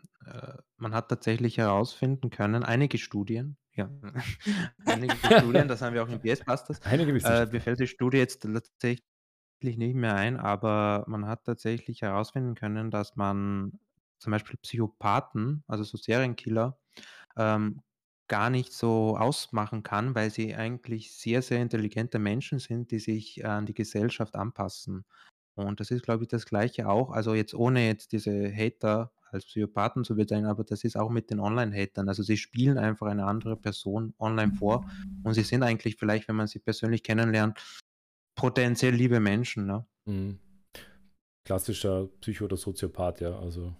man hat tatsächlich herausfinden können, einige Studien, ja, (laughs) einige Studien, das haben wir auch im BS-Busters. (laughs) Einige äh, mir fällt die Studie jetzt tatsächlich nicht mehr ein, aber man hat tatsächlich herausfinden können, dass man zum Beispiel Psychopathen, also so Serienkiller, ähm, gar nicht so ausmachen kann, weil sie eigentlich sehr, sehr intelligente Menschen sind, die sich an die Gesellschaft anpassen. Und das ist, glaube ich, das Gleiche auch. Also jetzt ohne jetzt diese Hater als Psychopathen zu bezeichnen, aber das ist auch mit den Online-Hatern. Also sie spielen einfach eine andere Person online vor und sie sind eigentlich vielleicht, wenn man sie persönlich kennenlernt, potenziell liebe Menschen. Ne? Mhm. Klassischer Psycho- oder Soziopath, ja. Also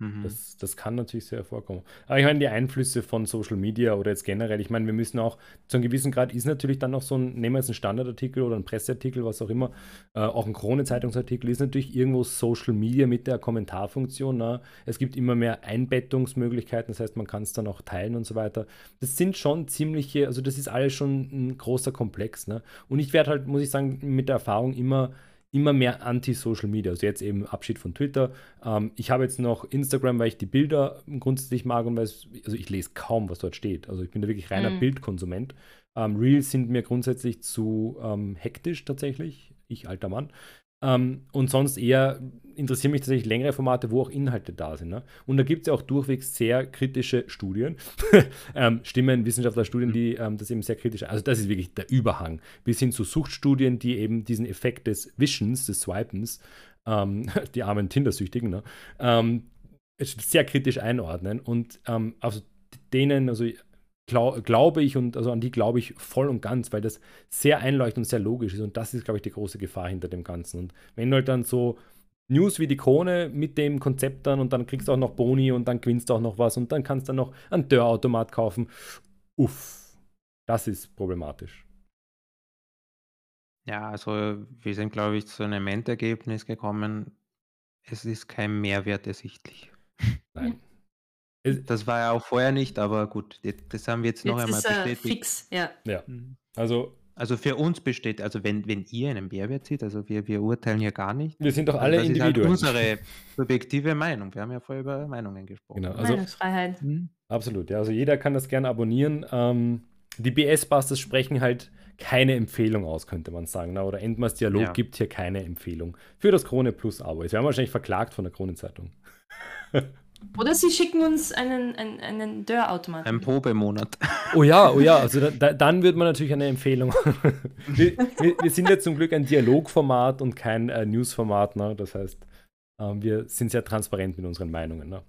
Mhm. Das, das kann natürlich sehr vorkommen. Aber ich meine, die Einflüsse von Social Media oder jetzt generell, ich meine, wir müssen auch, zu einem gewissen Grad ist natürlich dann noch so ein, nehmen wir jetzt einen Standardartikel oder einen Presseartikel, was auch immer, äh, auch ein Krone-Zeitungsartikel, ist natürlich irgendwo Social Media mit der Kommentarfunktion. Ne? Es gibt immer mehr Einbettungsmöglichkeiten, das heißt, man kann es dann auch teilen und so weiter. Das sind schon ziemliche, also das ist alles schon ein großer Komplex. Ne? Und ich werde halt, muss ich sagen, mit der Erfahrung immer immer mehr Anti-Social Media. Also jetzt eben Abschied von Twitter. Ähm, ich habe jetzt noch Instagram, weil ich die Bilder grundsätzlich mag und weil es, also ich lese kaum, was dort steht. Also ich bin da wirklich reiner mhm. Bildkonsument. Ähm, Reels sind mir grundsätzlich zu ähm, hektisch tatsächlich. Ich alter Mann. Ähm, und sonst eher interessieren mich tatsächlich längere Formate, wo auch Inhalte da sind. Ne? Und da gibt es ja auch durchwegs sehr kritische Studien, (laughs) ähm, Stimmen, Wissenschaftlerstudien, die ähm, das eben sehr kritisch, also das ist wirklich der Überhang, bis hin zu Suchtstudien, die eben diesen Effekt des Wischens, des Swipens, ähm, (laughs) die armen Tinder-Süchtigen, ne? Ähm, sehr kritisch einordnen. Und ähm, also denen, also glaub, glaube ich und also an die glaube ich voll und ganz, weil das sehr einleuchtend und sehr logisch ist und das ist, glaube ich, die große Gefahr hinter dem Ganzen. Und wenn du halt dann so News wie die Krone mit dem Konzept dann und dann kriegst du auch noch Boni und dann gewinnst du auch noch was und dann kannst du dann noch einen Dörrautomat kaufen. Uff, das ist problematisch. Ja, also wir sind, glaube ich, zu einem Endergebnis gekommen. Es ist kein Mehrwert ersichtlich. Nein. Das war ja auch vorher nicht, aber gut, das haben wir jetzt, jetzt noch einmal ist, bestätigt. Äh, fix, ja. Ja, mhm. also also für uns besteht, also wenn, wenn ihr einen Mehrwert seht, also wir, wir urteilen hier gar nicht. Wir sind doch alle also das Individuen. Ist halt unsere subjektive Meinung. Wir haben ja vorher über Meinungen gesprochen. Genau, also, Meinungsfreiheit. Hm? Absolut, ja. Also jeder kann das gerne abonnieren. Ähm, die BS-Busters sprechen halt keine Empfehlung aus, könnte man sagen. Na, ne? oder Endmas Dialog ja. gibt hier keine Empfehlung für das Krone Plus Abo. Wir haben wahrscheinlich verklagt von der Kronenzeitung. (laughs) Oder sie schicken uns einen, einen, einen Dörrautomaten. Ein Probemonat. Oh ja, oh ja, also da, dann wird man natürlich eine Empfehlung. (laughs) wir, wir, wir, sind ja zum Glück ein Dialogformat und kein äh, Newsformat. Ne? Das heißt, ähm, wir sind sehr transparent mit unseren Meinungen. Ne?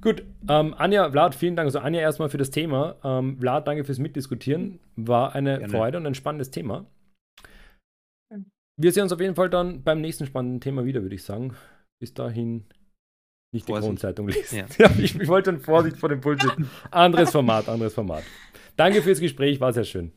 Gut, ähm, Anja, Vlad, vielen Dank. Also Anja erstmal für das Thema. Ähm, Vlad, danke fürs Mitdiskutieren. War eine Gerne. Freude und ein spannendes Thema. Wir sehen uns auf jeden Fall dann beim nächsten spannenden Thema wieder, würde ich sagen. Bis dahin. Nicht die Kronzeitung (laughs) lesen. Ja. Ich, ich, wollte schon Vorsicht vor dem Bullshit. (laughs) Anderes Format, anderes Format. Danke fürs Gespräch, war sehr schön.